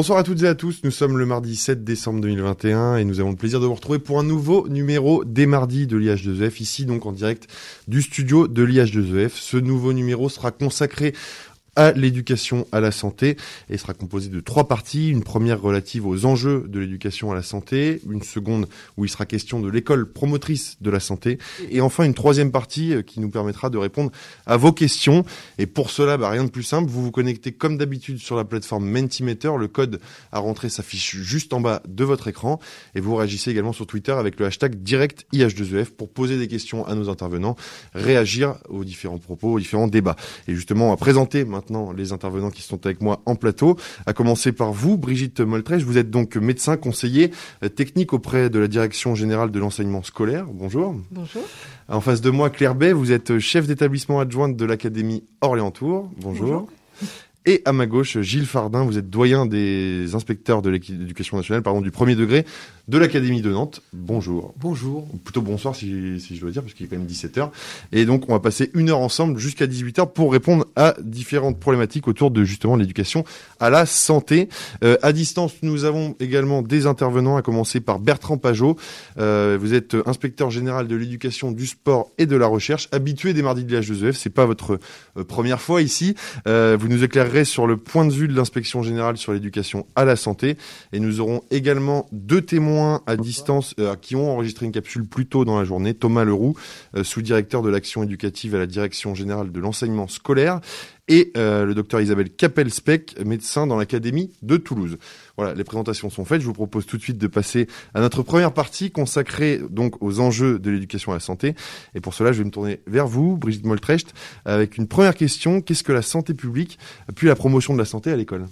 Bonsoir à toutes et à tous, nous sommes le mardi 7 décembre 2021 et nous avons le plaisir de vous retrouver pour un nouveau numéro des mardis de l'IH2EF, ici donc en direct du studio de l'IH2EF. Ce nouveau numéro sera consacré à l'éducation à la santé et sera composé de trois parties. Une première relative aux enjeux de l'éducation à la santé, une seconde où il sera question de l'école promotrice de la santé et enfin une troisième partie euh, qui nous permettra de répondre à vos questions. Et pour cela, bah, rien de plus simple, vous vous connectez comme d'habitude sur la plateforme Mentimeter. Le code à rentrer s'affiche juste en bas de votre écran et vous réagissez également sur Twitter avec le hashtag direct IH2EF e pour poser des questions à nos intervenants, réagir aux différents propos, aux différents débats. Et justement, va présenter maintenant les intervenants qui sont avec moi en plateau. À commencer par vous, Brigitte Moltrèche. Vous êtes donc médecin conseiller euh, technique auprès de la Direction générale de l'enseignement scolaire. Bonjour. Bonjour. En face de moi, Claire Bay, vous êtes chef d'établissement adjointe de l'Académie Orléans-Tours. Bonjour. Bonjour. Et à ma gauche, Gilles Fardin, vous êtes doyen des inspecteurs de l'éducation nationale, pardon, du premier degré de l'Académie de Nantes. Bonjour. Bonjour. plutôt bonsoir si, si je dois dire, parce qu'il est quand même 17h. Et donc, on va passer une heure ensemble jusqu'à 18h pour répondre à différentes problématiques autour de justement l'éducation à la santé. Euh, à distance, nous avons également des intervenants, à commencer par Bertrand Pajot. Euh, vous êtes inspecteur général de l'éducation, du sport et de la recherche, habitué des mardis de l'H2EF. C'est pas votre euh, première fois ici. Euh, vous nous sur le point de vue de l'inspection générale sur l'éducation à la santé. Et nous aurons également deux témoins à distance euh, qui ont enregistré une capsule plus tôt dans la journée. Thomas Leroux, euh, sous-directeur de l'action éducative à la direction générale de l'enseignement scolaire, et euh, le docteur Isabelle Capel-Speck, médecin dans l'académie de Toulouse. Voilà, les présentations sont faites. Je vous propose tout de suite de passer à notre première partie consacrée donc aux enjeux de l'éducation à la santé. Et pour cela, je vais me tourner vers vous, Brigitte Moltrecht, avec une première question. Qu'est-ce que la santé publique, puis la promotion de la santé à l'école?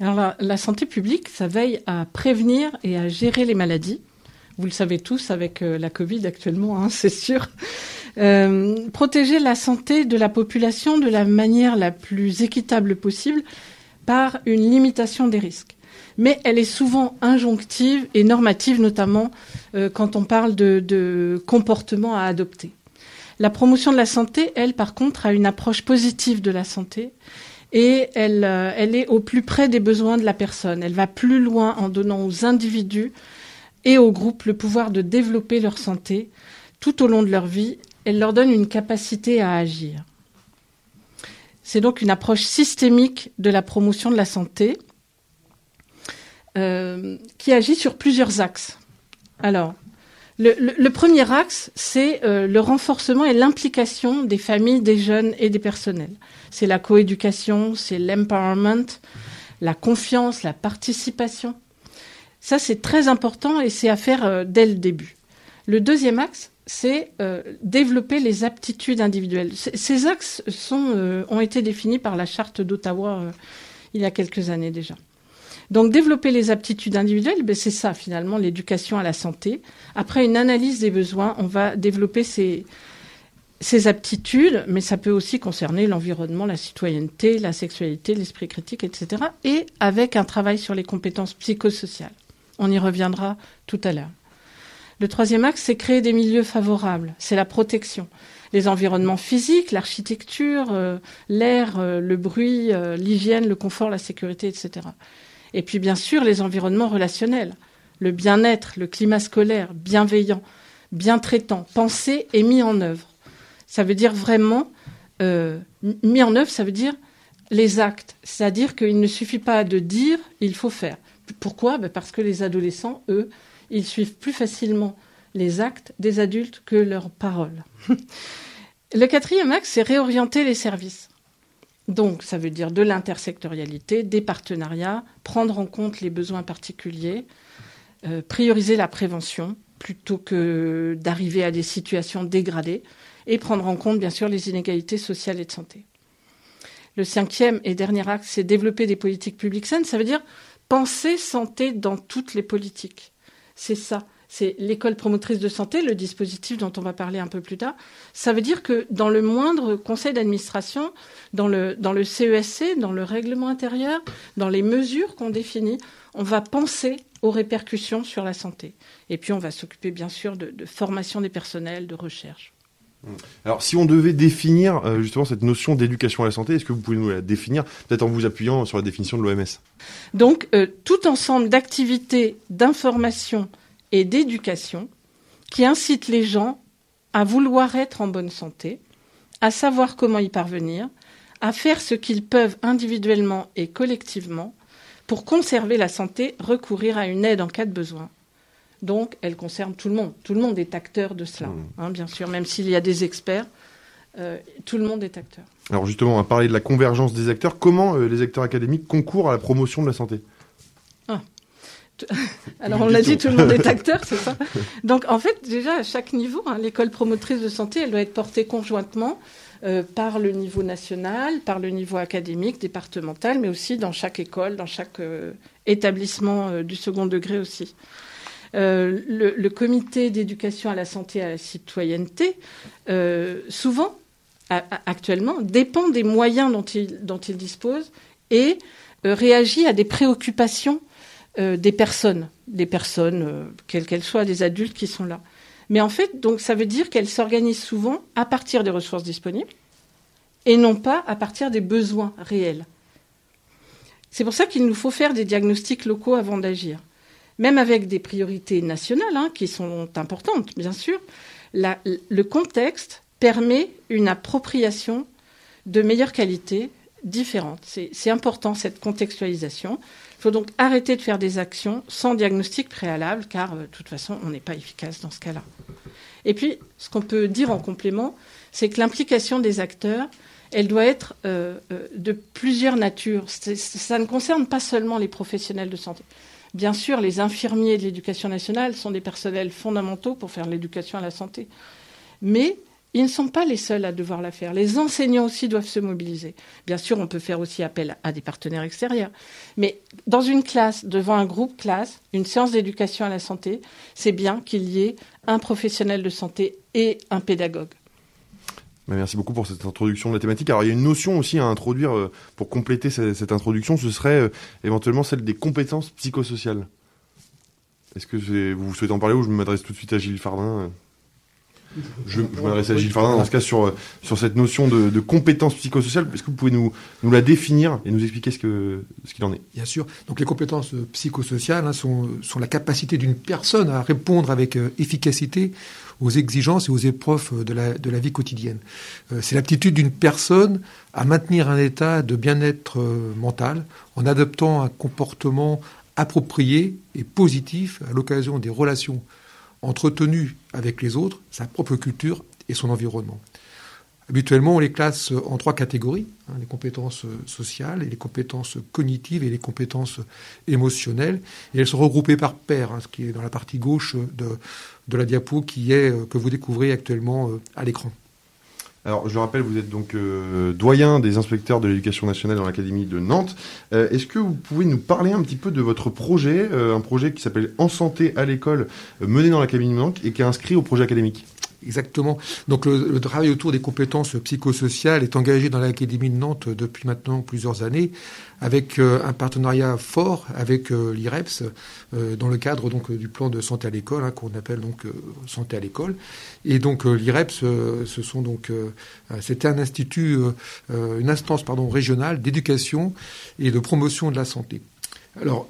Alors la, santé publique, ça veille à prévenir et à gérer les maladies. Vous le savez tous avec euh, la Covid actuellement, hein, c'est sûr. Euh, protéger la santé de la population de la manière la plus équitable possible par une limitation des risques. Mais elle est souvent injonctive et normative, notamment euh, quand on parle de, de comportement à adopter. La promotion de la santé, elle, par contre, a une approche positive de la santé et elle est au plus près des besoins de la personne. Elle va plus loin en donnant aux individus et aux groupes le pouvoir de développer leur santé tout au long de leur vie. Elle leur donne une capacité à agir. C'est donc une approche systémique de la promotion de la santé euh, qui agit sur plusieurs axes. Alors, le, le, premier axe, c'est euh, le renforcement et l'implication des familles, des jeunes et des personnels. C'est la coéducation, c'est l'empowerment, la confiance, la participation. Ça, c'est très important et c'est à faire euh, dès le début. Le deuxième axe, c'est euh, développer les aptitudes individuelles. ces axes sont, ont été définis par la charte d'Ottawa il y a quelques années déjà. Donc développer les aptitudes individuelles, ben, c'est ça finalement l'éducation à la santé. Après une analyse des besoins, on va développer ces aptitudes, mais ça peut aussi concerner l'environnement, la citoyenneté, la sexualité, l'esprit critique, etc. Et avec un travail sur les compétences psychosociales. On y reviendra tout à l'heure. Le troisième axe, c'est créer des milieux favorables. C'est la protection. Les environnements physiques, l'architecture, euh, l'air, euh, le bruit, euh, l'hygiène, le confort, la sécurité, etc. Et puis bien sûr les environnements relationnels, le bien-être, le climat scolaire, bienveillant, bien traitant, pensé et mis en œuvre. Ça veut dire vraiment mis en œuvre, ça veut dire les actes, c'est-à-dire qu'il ne suffit pas de dire, il faut faire. Pourquoi? Ben Parce que les adolescents, eux, ils suivent plus facilement les actes des adultes que leurs paroles. Le quatrième axe, c'est réorienter les services. Donc, ça veut dire de l'intersectorialité, des partenariats, prendre en compte les besoins particuliers, euh, prioriser la prévention plutôt que d'arriver à des situations dégradées, et prendre en compte, bien sûr, les inégalités sociales et de santé. Le cinquième et dernier axe, c'est développer des politiques publiques saines. Ça veut dire penser santé dans toutes les politiques. C'est ça. c'est l'école promotrice de santé, le dispositif dont on va parler un peu plus tard. Ça veut dire que dans le moindre conseil d'administration, dans le, CESC, e dans le règlement intérieur, dans les mesures qu'on définit, on va penser aux répercussions sur la santé. Et puis on va s'occuper bien sûr de, formation des personnels, de recherche. Alors, si on devait définir euh, justement cette notion d'éducation à la santé, est-ce que vous pouvez nous la définir, peut-être en vous appuyant sur la définition de l'OMS Donc, euh, tout ensemble d'activités d'information et d'éducation qui incite les gens à vouloir être en bonne santé, à savoir comment y parvenir, à faire ce qu'ils peuvent individuellement et collectivement pour conserver la santé, recourir à une aide en cas de besoin. Donc, elle concerne tout le monde. Tout le monde est acteur de cela, mmh. hein, bien sûr, même s'il y a des experts. Euh, tout le monde est acteur. Alors justement, on va parler de la convergence des acteurs. Comment euh, les acteurs académiques concourent à la promotion de la santé? Alors on l'a dit, tout le monde est acteur, c'est ça? Donc en fait, déjà à chaque niveau, hein, l'école promotrice de santé, elle doit être portée conjointement euh, par le niveau national, par le niveau académique, départemental, mais aussi dans chaque école, dans chaque établissement du second degré aussi. Le, comité d'éducation à la santé et à la citoyenneté, souvent, actuellement, dépend des moyens dont il, dispose et réagit à des préoccupations euh, des personnes, des personnes, euh, quelles qu'elles soient, des adultes qui sont là. Mais en fait, donc, ça veut dire qu'elles s'organisent souvent à partir des ressources disponibles et non pas à partir des besoins réels. C'est pour ça qu'il nous faut faire des diagnostics locaux avant d'agir. Même avec des priorités nationales, hein, qui sont importantes, bien sûr, le contexte permet une appropriation de meilleure qualité différente. C'est important, cette contextualisation. Il faut donc arrêter de faire des actions sans diagnostic préalable, car euh, de toute façon, on n'est pas efficace dans ce cas-là. Et puis, ce qu'on peut dire en complément, c'est que l'implication des acteurs, elle doit être euh, euh, de plusieurs natures. Ça ne concerne pas seulement les professionnels de santé. Bien sûr, les infirmiers de l'éducation nationale sont des personnels fondamentaux pour faire l'éducation à la santé. Mais ils ne sont pas les seuls à devoir la faire. Les enseignants aussi doivent se mobiliser. Bien sûr, on peut faire aussi appel à des partenaires extérieurs. Mais dans une classe, devant un groupe classe, une séance d'éducation à la santé, c'est bien qu'il y ait un professionnel de santé et un pédagogue. Merci beaucoup pour cette introduction de la thématique. Alors il y a une notion aussi à introduire euh, pour compléter cette introduction, ce serait euh, éventuellement celle des compétences psychosociales. Est-ce que vous souhaitez en parler ou je m'adresse tout de suite à Gilles Fardin je, je m'adresse à Gilles Fardin dans ce cas sur, sur cette notion de, de compétence psychosociale. Est-ce que vous pouvez nous, nous la définir et nous expliquer ce qu'il ce en est? Bien sûr. Donc les compétences psychosociales hein, sont, sont la capacité d'une personne à répondre avec euh, efficacité aux exigences et aux épreuves de la, vie quotidienne. Euh, c'est l'aptitude d'une personne à maintenir un état de bien-être euh, mental en adoptant un comportement approprié et positif à l'occasion des relations entretenu avec les autres, sa propre culture et son environnement. Habituellement, on les classe en trois catégories, hein, les compétences sociales, et les compétences cognitives et les compétences émotionnelles. Et elles sont regroupées par paires, hein, ce qui est dans la partie gauche de, la diapo qui est, euh, que vous découvrez actuellement euh, à l'écran. Alors, je le rappelle, vous êtes donc euh, doyen des inspecteurs de l'éducation nationale dans l'Académie de Nantes. Euh, est-ce que vous pouvez nous parler un petit peu de votre projet, euh, un projet qui s'appelle En santé à l'école, mené dans l'Académie de Nantes et qui est inscrit au projet académique? Exactement. Donc le, travail autour des compétences psychosociales est engagé dans l'Académie de Nantes depuis maintenant plusieurs années, avec euh, un partenariat fort avec euh, l'IREPS euh, dans le cadre donc du plan de santé à l'école hein, qu'on appelle donc santé à l'école. Et donc l'IREPS, ce sont donc c'était un institut, une instance pardon régionale d'éducation et de promotion de la santé. Alors,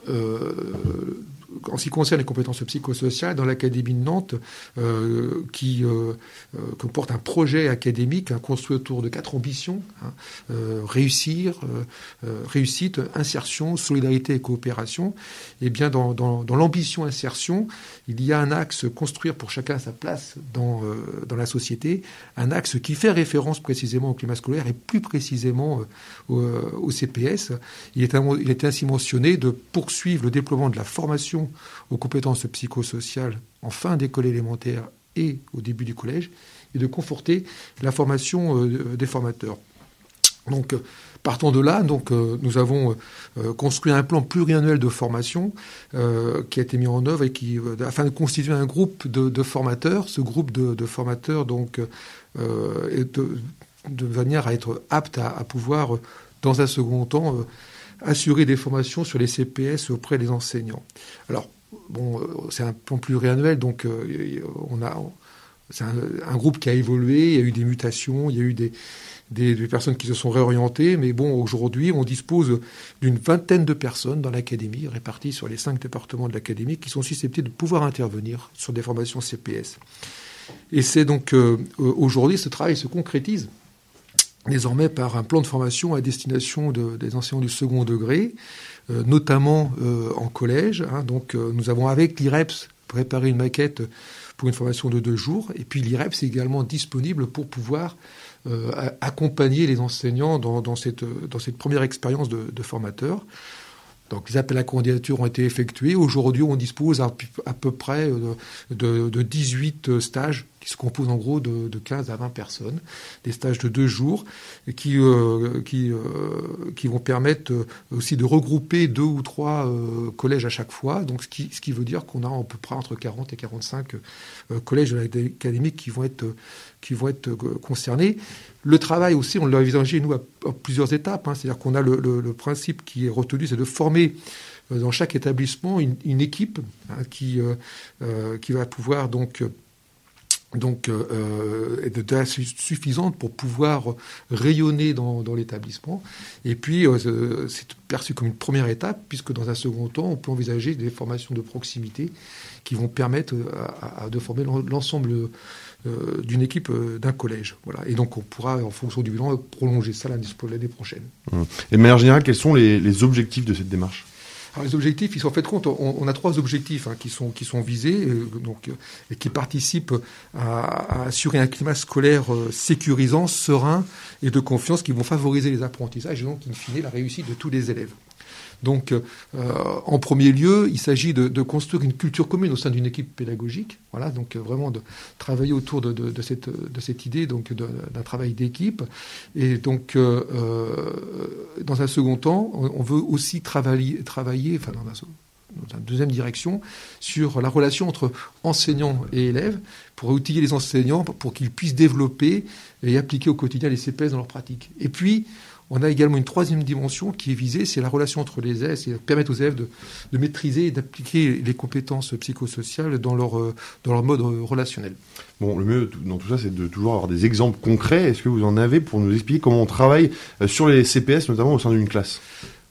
en ce qui concerne les compétences psychosociales, dans l'Académie de Nantes, euh, qui euh, euh, comporte un projet académique construit autour de quatre ambitions hein, réussir, réussite, insertion, solidarité et coopération. Et eh bien, dans, l'ambition insertion, il y a un axe construire pour chacun sa place dans, la société, un axe qui fait référence précisément au climat scolaire et plus précisément au, au CPS. Il est, il est ainsi mentionné de poursuivre le déploiement de la formation aux compétences psychosociales en fin d'école élémentaire et au début du collège, et de conforter la formation euh, des formateurs. Donc, partant de là, donc, nous avons construit un plan pluriannuel de formation qui a été mis en œuvre et qui, afin de constituer un groupe de, formateurs. Ce groupe de, formateurs donc est de, manière à être apte à pouvoir, dans un second temps, assurer des formations sur les CPS auprès des enseignants. Alors, bon, euh, c'est un plan pluriannuel, donc euh, on a, c'est un, groupe qui a évolué, il y a eu des mutations, il y a eu des, personnes qui se sont réorientées, mais bon, aujourd'hui, on dispose d'une vingtaine de personnes dans l'académie, réparties sur les cinq départements de l'académie, qui sont susceptibles de pouvoir intervenir sur des formations CPS. Et c'est donc euh, aujourd'hui, ce travail se concrétise désormais par un plan de formation à destination des enseignants du second degré, euh, notamment euh, en collège. Hein. donc euh, nous avons avec l'IREPS préparé une maquette pour une formation de deux jours, et puis l'IREPS est également disponible pour pouvoir accompagner les enseignants dans, cette, première expérience de, formateur. Donc les appels à candidature ont été effectués. Aujourd'hui, on dispose à, peu près de 18 stages qui se compose en gros de, de, 15 à 20 personnes, des stages de deux jours, qui, euh, qui, euh, qui vont permettre euh, aussi de regrouper deux ou trois collèges à chaque fois, donc ce qui, ce qui veut dire qu'on a à peu près entre 40 et 45 collèges l'académie qui vont être, qui vont être concernés. Le travail aussi, on l'a envisagé, nous, à, plusieurs étapes, hein. c'est-à-dire qu'on a le, le, principe qui est retenu, c'est de former dans chaque établissement une, une équipe hein, qui, qui va pouvoir donc donc euh, euh suffisante pour pouvoir rayonner dans, l'établissement. Et puis, euh, c'est perçu comme une première étape, puisque dans un second temps, on peut envisager des formations de proximité qui vont permettre euh, de former l'ensemble d'une équipe d'un collège. Voilà. Et donc, on pourra, en fonction du bilan, prolonger ça l'année prochaine. Mmh. Et de manière générale, quels sont les objectifs de cette démarche? Alors les objectifs, ils sont faits compte, on, a trois objectifs hein, qui, sont, visés euh, donc, et qui participent à, assurer un climat scolaire euh, sécurisant, serein et de confiance qui vont favoriser les apprentissages et donc, in fine, la réussite de tous les élèves. Donc, euh, en premier lieu, il s'agit de, construire une culture commune au sein d'une équipe pédagogique. Voilà, donc euh, vraiment de travailler autour de, cette, idée donc d'un travail d'équipe. Et donc, euh, dans un second temps, on, veut aussi travailler, travailler enfin, dans, dans une deuxième direction, sur la relation entre enseignants et élèves, pour outiller les enseignants pour qu'ils puissent développer et appliquer au quotidien les CPS dans leur pratique. Et puis, on a également une troisième dimension qui est visée, c'est la relation entre les élèves, c'est permettre aux élèves de, maîtriser et d'appliquer les compétences psychosociales dans leur, euh, dans leur mode euh, relationnel. Bon, le mieux dans tout ça, c'est de toujours avoir des exemples concrets. Est-ce que vous en avez pour nous expliquer comment on travaille euh, sur les CPS, notamment au sein d'une classe?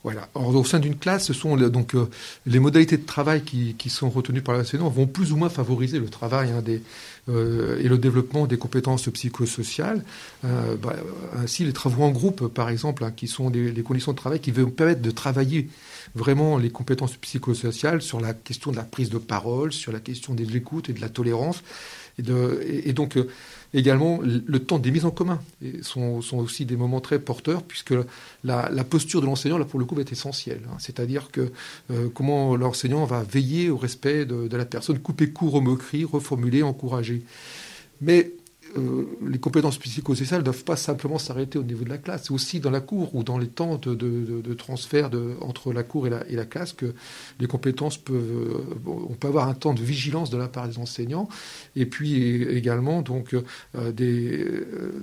Voilà. au sein d'une classe, ce sont donc les modalités de travail qui, sont retenues par l'enseignant vont plus ou moins favoriser le travail hein, euh, et le développement des compétences psychosociales. Euh, bah, ainsi, les travaux en groupe, par exemple, hein, qui sont des, conditions de travail qui vont permettre de travailler vraiment les compétences psychosociales sur la question de la prise de parole, sur la question de l'écoute et de la tolérance. Et donc, euh, Également, le temps des mises en commun sont, sont aussi des moments très porteurs, puisque la, posture de l'enseignant, là, pour le coup, est essentielle. Hein. C'est-à-dire que euh, comment l'enseignant va veiller au respect de, de, la personne, couper court aux moqueries, reformuler, encourager. Mais euh, les compétences psychosociales ne doivent pas simplement s'arrêter au niveau de la classe. C'est aussi dans la cour ou dans les temps de, transfert entre la cour et la, classe que les compétences peuvent. Euh, on peut avoir un temps de vigilance de la part des enseignants et puis également donc euh,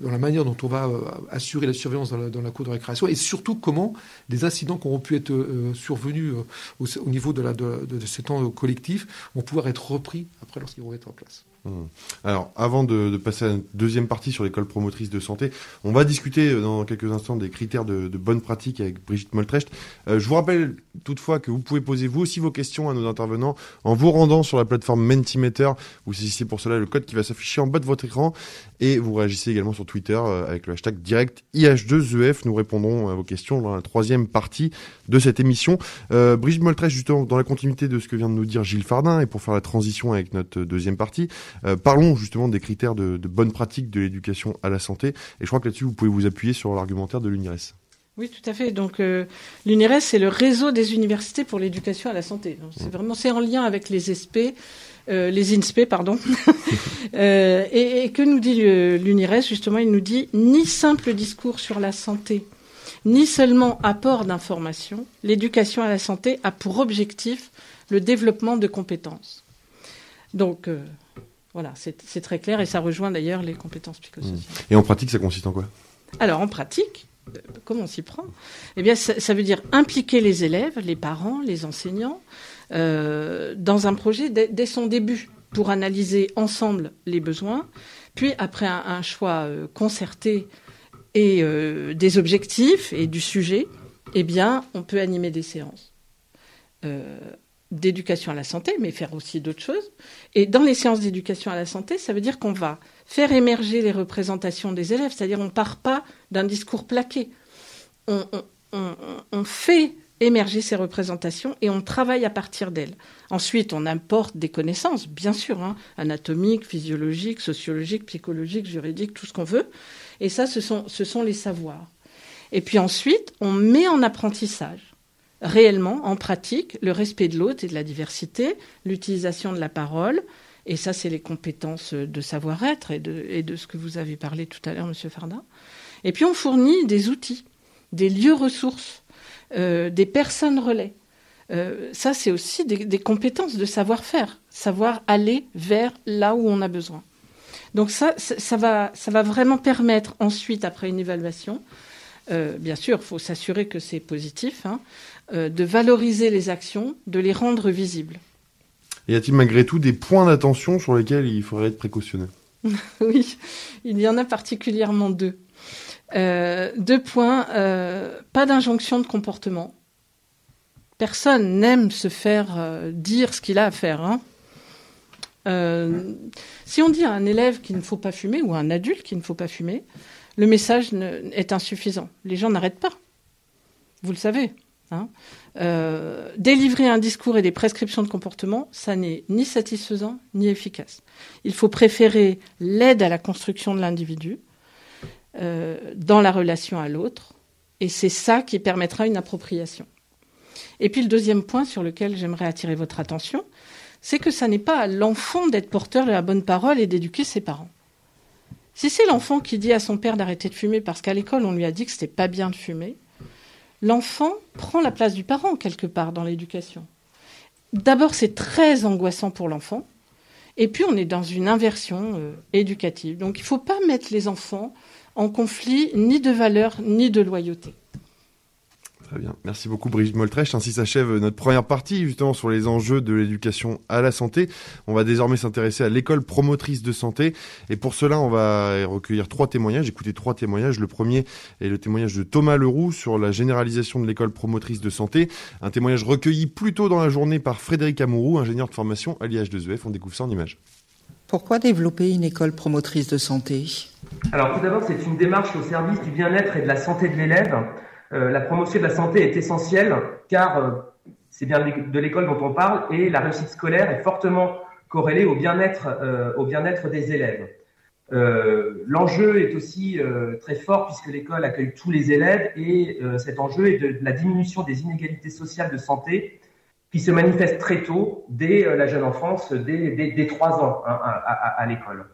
dans la manière dont on va assurer la surveillance dans la, cour de récréation et surtout comment des incidents qui auront pu être survenus au, niveau de, ces temps collectifs vont pouvoir être repris après lorsqu'ils vont être en classe. Mmh. Alors, avant de, passer à la deuxième partie sur l'école promotrice de santé, on va discuter euh, dans quelques instants des critères de, bonne pratique avec Brigitte Moltrecht. Euh, je vous rappelle toutefois que vous pouvez poser vous aussi vos questions à nos intervenants en vous rendant sur la plateforme Mentimeter. Vous saisissez pour cela le code qui va s'afficher en bas de votre écran et vous réagissez également sur Twitter euh, avec le hashtag direct IH2EF. Nous répondrons à vos questions dans la troisième partie de cette émission. Brigitte Moltrecht, justement, dans la continuité de ce que vient de nous dire Gilles Fardin et pour faire la transition avec notre deuxième partie, euh, parlons justement des critères de, de bonne pratique de l'éducation à la santé. Et je crois que là-dessus, vous pouvez vous appuyer sur l'argumentaire de l'UNIRES. Oui, tout à fait. Donc euh, l'UNIRES, c'est le réseau des universités pour l'éducation à la santé. C'est mmh. vraiment c'est en lien avec les SP, euh, les INSPE, pardon. euh, et, et, que nous dit l'UNIRES? Justement, il nous dit ni simple discours sur la santé ni seulement apport d'informations. L'éducation à la santé a pour objectif le développement de compétences. Donc, voilà, c'est très clair et ça rejoint d'ailleurs les compétences psychosociales. Et en pratique, ça consiste en quoi? Alors, en pratique, euh, comment on s'y prend? Eh bien, ça, veut dire impliquer les élèves, les parents, les enseignants, euh, dans un projet dès, son début pour analyser ensemble les besoins, puis après un, choix concerté et des objectifs et du sujet, eh bien, on peut animer des séances d'éducation à la santé, mais faire aussi d'autres choses. Et dans les séances d'éducation à la santé, ça veut dire qu'on va faire émerger les représentations des élèves, c'est-à-dire on part pas d'un discours plaqué. On, fait émerger ces représentations et on travaille à partir d'elles. Ensuite, on importe des connaissances, bien sûr, hein, anatomiques, physiologiques, sociologiques, psychologiques, juridiques, tout ce qu'on veut. Et ça, ce sont les savoirs. Et puis ensuite, on met en apprentissage réellement, en pratique, le respect de l'autre et de la diversité, l'utilisation de la parole, et ça, c'est les compétences de savoir-être et de, ce que vous avez parlé tout à l'heure, Monsieur Fardin. Et puis, on fournit des outils, des lieux ressources, euh, des personnes relais. Euh, ça, c'est aussi des, compétences de savoir-faire, savoir aller vers là où on a besoin. Donc ça, ça, va, vraiment permettre ensuite, après une évaluation, euh, bien sûr, il faut s'assurer que c'est positif, hein, de valoriser les actions, de les rendre visibles. Y a-t-il malgré tout des points d'attention sur lesquels il faudrait être précautionneux? Oui, il y en a particulièrement deux. Euh, deux points, pas d'injonction de comportement. Personne n'aime se faire dire ce qu'il a à faire. Hein. si on dit à un élève qu'il ne faut pas fumer ou à un adulte qu'il ne faut pas fumer, le message est insuffisant. Les gens n'arrêtent pas. Vous le savez. Hein. Euh, délivrer un discours et des prescriptions de comportement, ça n'est ni satisfaisant ni efficace. Il faut préférer l'aide à la construction de l'individu euh, dans la relation à l'autre, et c'est ça qui permettra une appropriation. Et puis le deuxième point sur lequel j'aimerais attirer votre attention, c'est que ça n'est pas à l'enfant d'être porteur de la bonne parole et d'éduquer ses parents. Si c'est l'enfant qui dit à son père d'arrêter de fumer parce qu'à l'école on lui a dit que c'était pas bien de fumer, l'enfant prend la place du parent quelque part dans l'éducation. D'abord, c'est très angoissant pour l'enfant, et puis on est dans une inversion euh, éducative. Donc il ne faut pas mettre les enfants en conflit ni de valeurs ni de loyauté. Très bien. Merci beaucoup Brigitte Moltrecht. Ainsi s'achève notre première partie justement sur les enjeux de l'éducation à la santé. On va désormais s'intéresser à l'école promotrice de santé. Et pour cela, on va recueillir trois témoignages, écouter trois témoignages. Le premier est le témoignage de Thomas Leroux sur la généralisation de l'école promotrice de santé. Un témoignage recueilli plus tôt dans la journée par Frédéric Amourou, ingénieur de formation à l'IH2EF. On découvre ça en images. Pourquoi développer une école promotrice de santé? Alors tout d'abord, c'est une démarche au service du bien-être et de la santé de l'élève. Euh, la promotion de la santé est essentielle car euh, c'est bien de l'école dont on parle et la réussite scolaire est fortement corrélée au bien-être euh, au bien-être des élèves. L'enjeu est aussi très fort puisque l'école accueille tous les élèves et cet enjeu est de, la diminution des inégalités sociales de santé qui se manifeste très tôt, dès la jeune enfance, dès, dès, 3 ans hein, à l'école.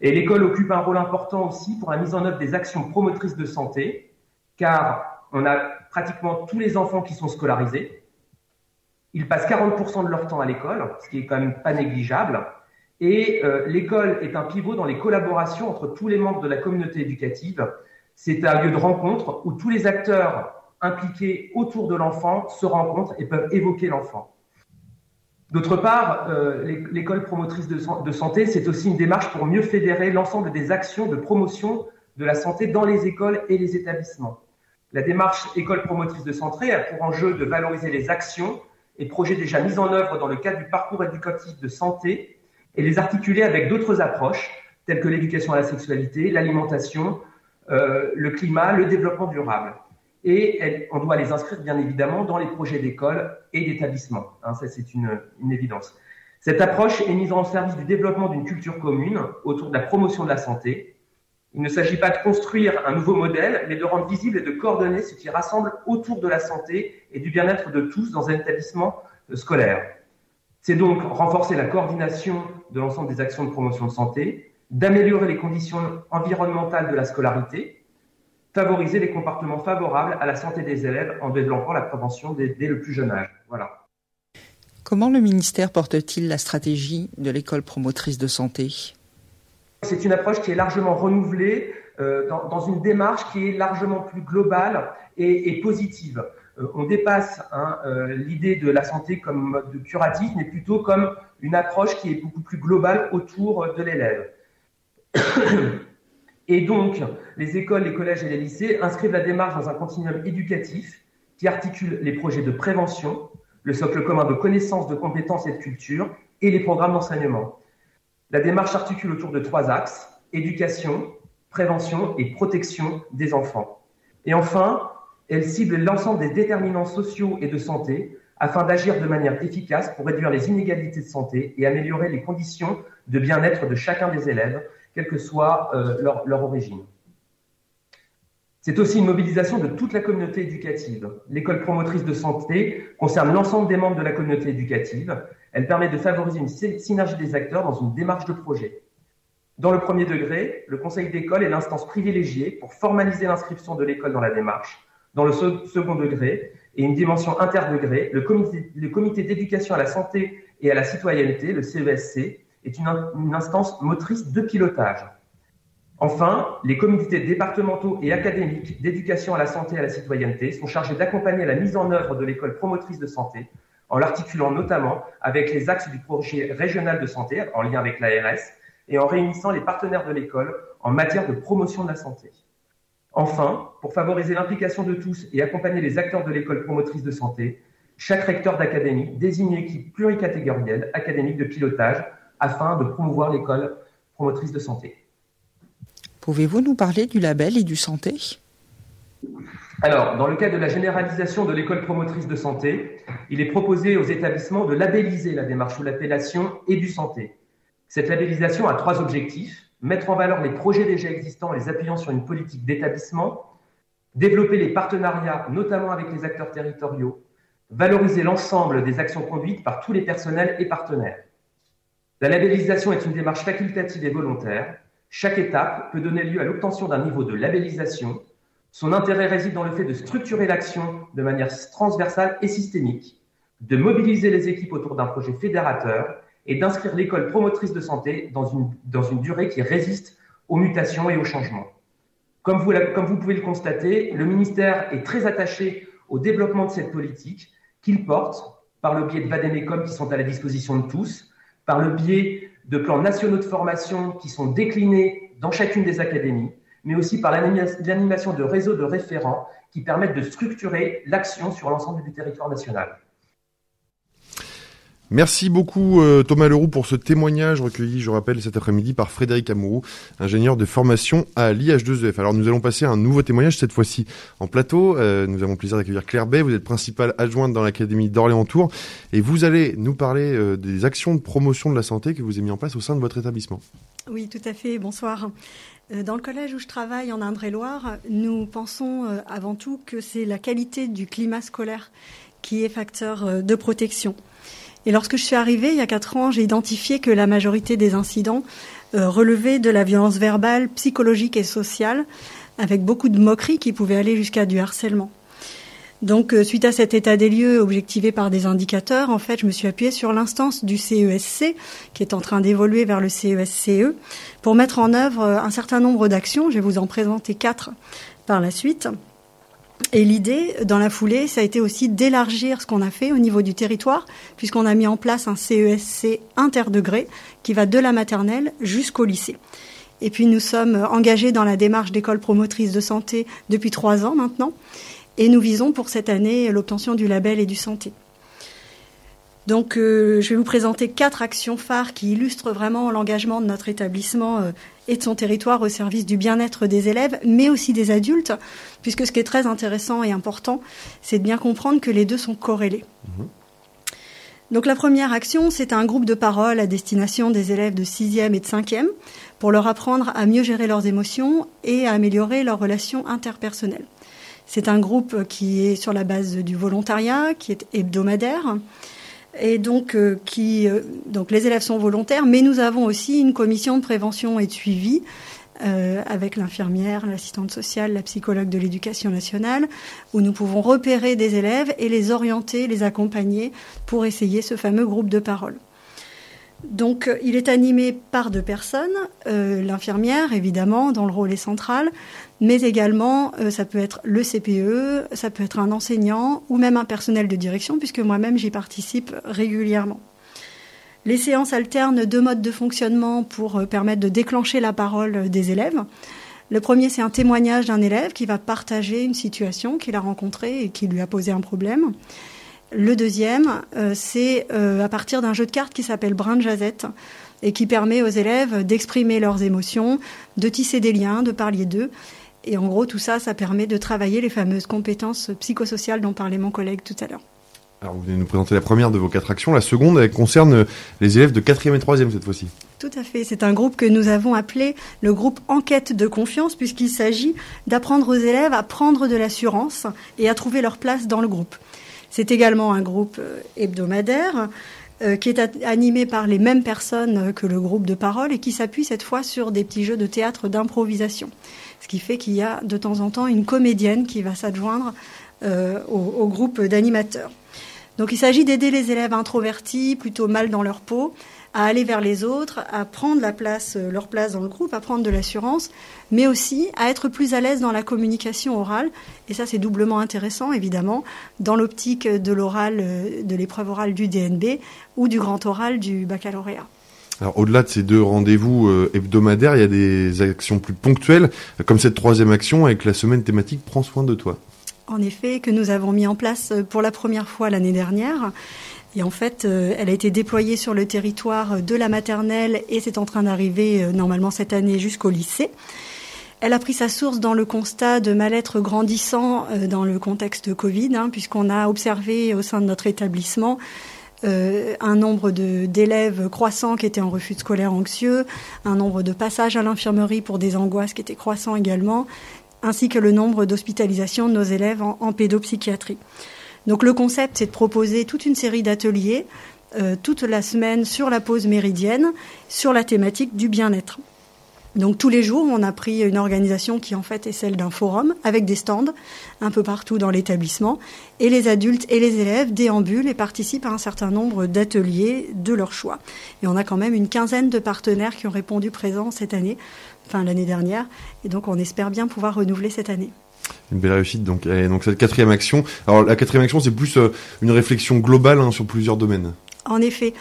Et l'école occupe un rôle important aussi pour la mise en œuvre des actions promotrices de santé, car on a pratiquement tous les enfants qui sont scolarisés. Ils passent 40% de leur temps à l'école, ce qui est quand même pas négligeable. Et euh, l'école est un pivot dans les collaborations entre tous les membres de la communauté éducative. C'est un lieu de rencontre où tous les acteurs impliqués autour de l'enfant se rencontrent et peuvent évoquer l'enfant. D'autre part, euh, l'école promotrice de, de santé, c'est aussi une démarche pour mieux fédérer l'ensemble des actions de promotion de la santé dans les écoles et les établissements. La démarche école promotrice de santé a pour enjeu de valoriser les actions et projets déjà mis en œuvre dans le cadre du parcours éducatif de santé et les articuler avec d'autres approches telles que l'éducation à la sexualité, l'alimentation, euh, le climat, le développement durable. Et on doit les inscrire bien évidemment dans les projets d'école et d'établissement. Hein, ça, c'est une évidence. Cette approche est mise en service du développement d'une culture commune autour de la promotion de la santé, il ne s'agit pas de construire un nouveau modèle, mais de rendre visible et de coordonner ce qui rassemble autour de la santé et du bien-être de tous dans un établissement euh, scolaire. C'est donc renforcer la coordination de l'ensemble des actions de promotion de santé, d'améliorer les conditions environnementales de la scolarité, favoriser les comportements favorables à la santé des élèves en développant la prévention dès, le plus jeune âge. Voilà. Comment le ministère porte-t-il la stratégie de l'école promotrice de santé? C'est une approche qui est largement renouvelée euh, dans, une démarche qui est largement plus globale et, positive. Euh, on dépasse hein, euh, l'idée de la santé comme mode de curatif, mais plutôt comme une approche qui est beaucoup plus globale autour de l'élève. Et donc, les écoles, les collèges et les lycées inscrivent la démarche dans un continuum éducatif qui articule les projets de prévention, le socle commun de connaissances, de compétences et de culture, et les programmes d'enseignement. La démarche s'articule autour de trois axes, éducation, prévention et protection des enfants. Et enfin, elle cible l'ensemble des déterminants sociaux et de santé afin d'agir de manière efficace pour réduire les inégalités de santé et améliorer les conditions de bien-être de chacun des élèves quelle que soit euh, leur, origine. C'est aussi une mobilisation de toute la communauté éducative. L'école promotrice de santé concerne l'ensemble des membres de la communauté éducative. Elle permet de favoriser une synergie des acteurs dans une démarche de projet. Dans le premier degré, le conseil d'école est l'instance privilégiée pour formaliser l'inscription de l'école dans la démarche. Dans le second degré et une dimension interdegré, le comité, le comité d'éducation à la santé et à la citoyenneté, le CESC, est une, instance motrice de pilotage. Enfin, les comités départementaux et académiques d'éducation à la santé et à la citoyenneté sont chargés d'accompagner la mise en œuvre de l'école promotrice de santé en l'articulant notamment avec les axes du projet régional de santé en lien avec l'ARS et en réunissant les partenaires de l'école en matière de promotion de la santé. Enfin, pour favoriser l'implication de tous et accompagner les acteurs de l'école promotrice de santé, chaque recteur d'académie désigne une équipe pluricatégorielle académique de pilotage afin de promouvoir l'école promotrice de santé. Pouvez-vous nous parler du label et du santé? Alors, dans le cadre de la généralisation de l'école promotrice de santé, il est proposé aux établissements de labelliser la démarche sous l'appellation et du santé. Cette labellisation a trois objectifs. Mettre en valeur les projets déjà existants en les appuyant sur une politique d'établissement, développer les partenariats, notamment avec les acteurs territoriaux, valoriser l'ensemble des actions conduites par tous les personnels et partenaires. La labellisation est une démarche facultative et volontaire. Chaque étape peut donner lieu à l'obtention d'un niveau de labellisation. Son intérêt réside dans le fait de structurer l'action de manière transversale et systémique, de mobiliser les équipes autour d'un projet fédérateur et d'inscrire l'école promotrice de santé dans une, dans une durée qui résiste aux mutations et aux changements. Comme vous, comme vous pouvez le constater, le ministère est très attaché au développement de cette politique qu'il porte par le biais de Vademecum qui sont à la disposition de tous, par le biais de plans nationaux de formation qui sont déclinés dans chacune des académies, mais aussi par l'animation de réseaux de référents qui permettent de structurer l'action sur l'ensemble du territoire national. Merci beaucoup euh, Thomas Leroux pour ce témoignage recueilli, je rappelle, cet après-midi par Frédéric Amourou, ingénieur de formation à l'IH2EF. Alors nous allons passer à un nouveau témoignage, cette fois-ci en plateau. Euh, nous avons le plaisir d'accueillir Claire Bay, vous êtes principale adjointe dans l'Académie d'Orléans-Tours et vous allez nous parler euh, des actions de promotion de la santé que vous avez mis en place au sein de votre établissement. Oui, tout à fait, bonsoir. Dans le collège où je travaille en Indre-et-Loire, nous pensons avant tout que c'est la qualité du climat scolaire qui est facteur de protection. Et lorsque je suis arrivée il y a quatre ans, j'ai identifié que la majorité des incidents euh, relevaient de la violence verbale, psychologique et sociale, avec beaucoup de moqueries qui pouvaient aller jusqu'à du harcèlement. Donc, euh, suite à cet état des lieux objectivé par des indicateurs, en fait, je me suis appuyée sur l'instance du CESC, e qui est en train d'évoluer vers le CESCE, e, pour mettre en œuvre euh, un certain nombre d'actions. Je vais vous en présenter quatre par la suite. Et l'idée, dans la foulée, ça a été aussi d'élargir ce qu'on a fait au niveau du territoire, puisqu'on a mis en place un CESC e interdegré qui va de la maternelle jusqu'au lycée. Et puis nous sommes engagés dans la démarche d'école promotrice de santé depuis trois ans maintenant, et nous visons pour cette année l'obtention du label et du santé. Donc, euh, je vais vous présenter quatre actions phares qui illustrent vraiment l'engagement de notre établissement euh, et de son territoire au service du bien-être des élèves, mais aussi des adultes, puisque ce qui est très intéressant et important, c'est de bien comprendre que les deux sont corrélés. Mhm. Donc, la première action, c'est un groupe de parole à destination des élèves de 6e et de 5e pour leur apprendre à mieux gérer leurs émotions et à améliorer leurs relations interpersonnelles. C'est un groupe qui est sur la base du volontariat, qui est hebdomadaire et donc euh, euh, donc les élèves sont volontaires, mais nous avons aussi une commission de prévention et de suivi euh, avec l'infirmière, l'assistante sociale, la psychologue de l'éducation nationale, où nous pouvons repérer des élèves et les orienter, les accompagner pour essayer ce fameux groupe de parole. Donc, il est animé par deux personnes, l'infirmière évidemment, dont le rôle est central, mais également ça peut être le CPE, ça peut être un enseignant ou même un personnel de direction, puisque moi-même j'y participe régulièrement. Les séances alternent deux modes de fonctionnement pour euh, permettre de déclencher la parole des élèves. Le premier, c'est un témoignage d'un élève qui va partager une situation qu'il a rencontrée et qui lui a posé un problème. Le deuxième, euh, c'est euh, à partir d'un jeu de cartes qui s'appelle Brin de Jazette et qui permet aux élèves d'exprimer leurs émotions, de tisser des liens, de parler d'eux. Et en gros, tout ça, ça permet de travailler les fameuses compétences psychosociales dont parlait mon collègue tout à l'heure. Alors vous venez de nous présenter la première de vos quatre actions. La seconde, elle concerne les élèves de quatrième et troisième cette fois-ci. Tout à fait. C'est un groupe que nous avons appelé le groupe Enquête de confiance, puisqu'il s'agit d'apprendre aux élèves à prendre de l'assurance et à trouver leur place dans le groupe. C'est également un groupe euh, hebdomadaire qui est animé par les mêmes personnes que le groupe de parole et qui s'appuie cette fois sur des petits jeux de théâtre d'improvisation. Ce qui fait qu'il y a de temps en temps une comédienne qui va s'adjoindre euh, au groupe d'animateurs. Donc il s'agit d'aider les élèves introvertis, plutôt mal dans leur peau, à aller vers les autres, à prendre la place, euh, leur place dans le groupe, à prendre de l'assurance, mais aussi à être plus à l'aise dans la communication orale. Et ça, c'est doublement intéressant, évidemment, dans l'optique de l'oral, euh, de l'épreuve orale du DNB ou du grand oral du baccalauréat. Alors au-delà de ces deux rendez-vous euh, hebdomadaires, il y a des actions plus ponctuelles, comme cette troisième action avec la semaine thématique Prends soin de toi en effet, que nous avons mis en place pour la première fois l'année dernière. Et en fait, euh, elle a été déployée sur le territoire de la maternelle et c'est en train d'arriver euh, normalement cette année jusqu'au lycée. Elle a pris sa source dans le constat de mal-être grandissant dans le contexte Covid, hein, puisqu'on a observé au sein de notre établissement un nombre d'élèves croissants qui étaient en refus scolaire anxieux, un nombre de passages à l'infirmerie pour des angoisses qui étaient croissants également, ainsi que le nombre d'hospitalisations de nos élèves en, pédopsychiatrie. Donc le concept, c'est de proposer toute une série d'ateliers euh, toute la semaine sur la pause méridienne, sur la thématique du bien-être. Donc tous les jours, on a pris une organisation qui en fait est celle d'un forum avec des stands un peu partout dans l'établissement et les adultes et les élèves déambulent et participent à un certain nombre d'ateliers de leur choix. Et on a quand même une quinzaine de partenaires qui ont répondu présents cette année enfin l'année dernière. Et donc on espère bien pouvoir renouveler cette année. Une belle réussite donc. Et donc cette quatrième action. Alors la quatrième action, c'est plus euh, une réflexion globale hein, sur plusieurs domaines. En effet.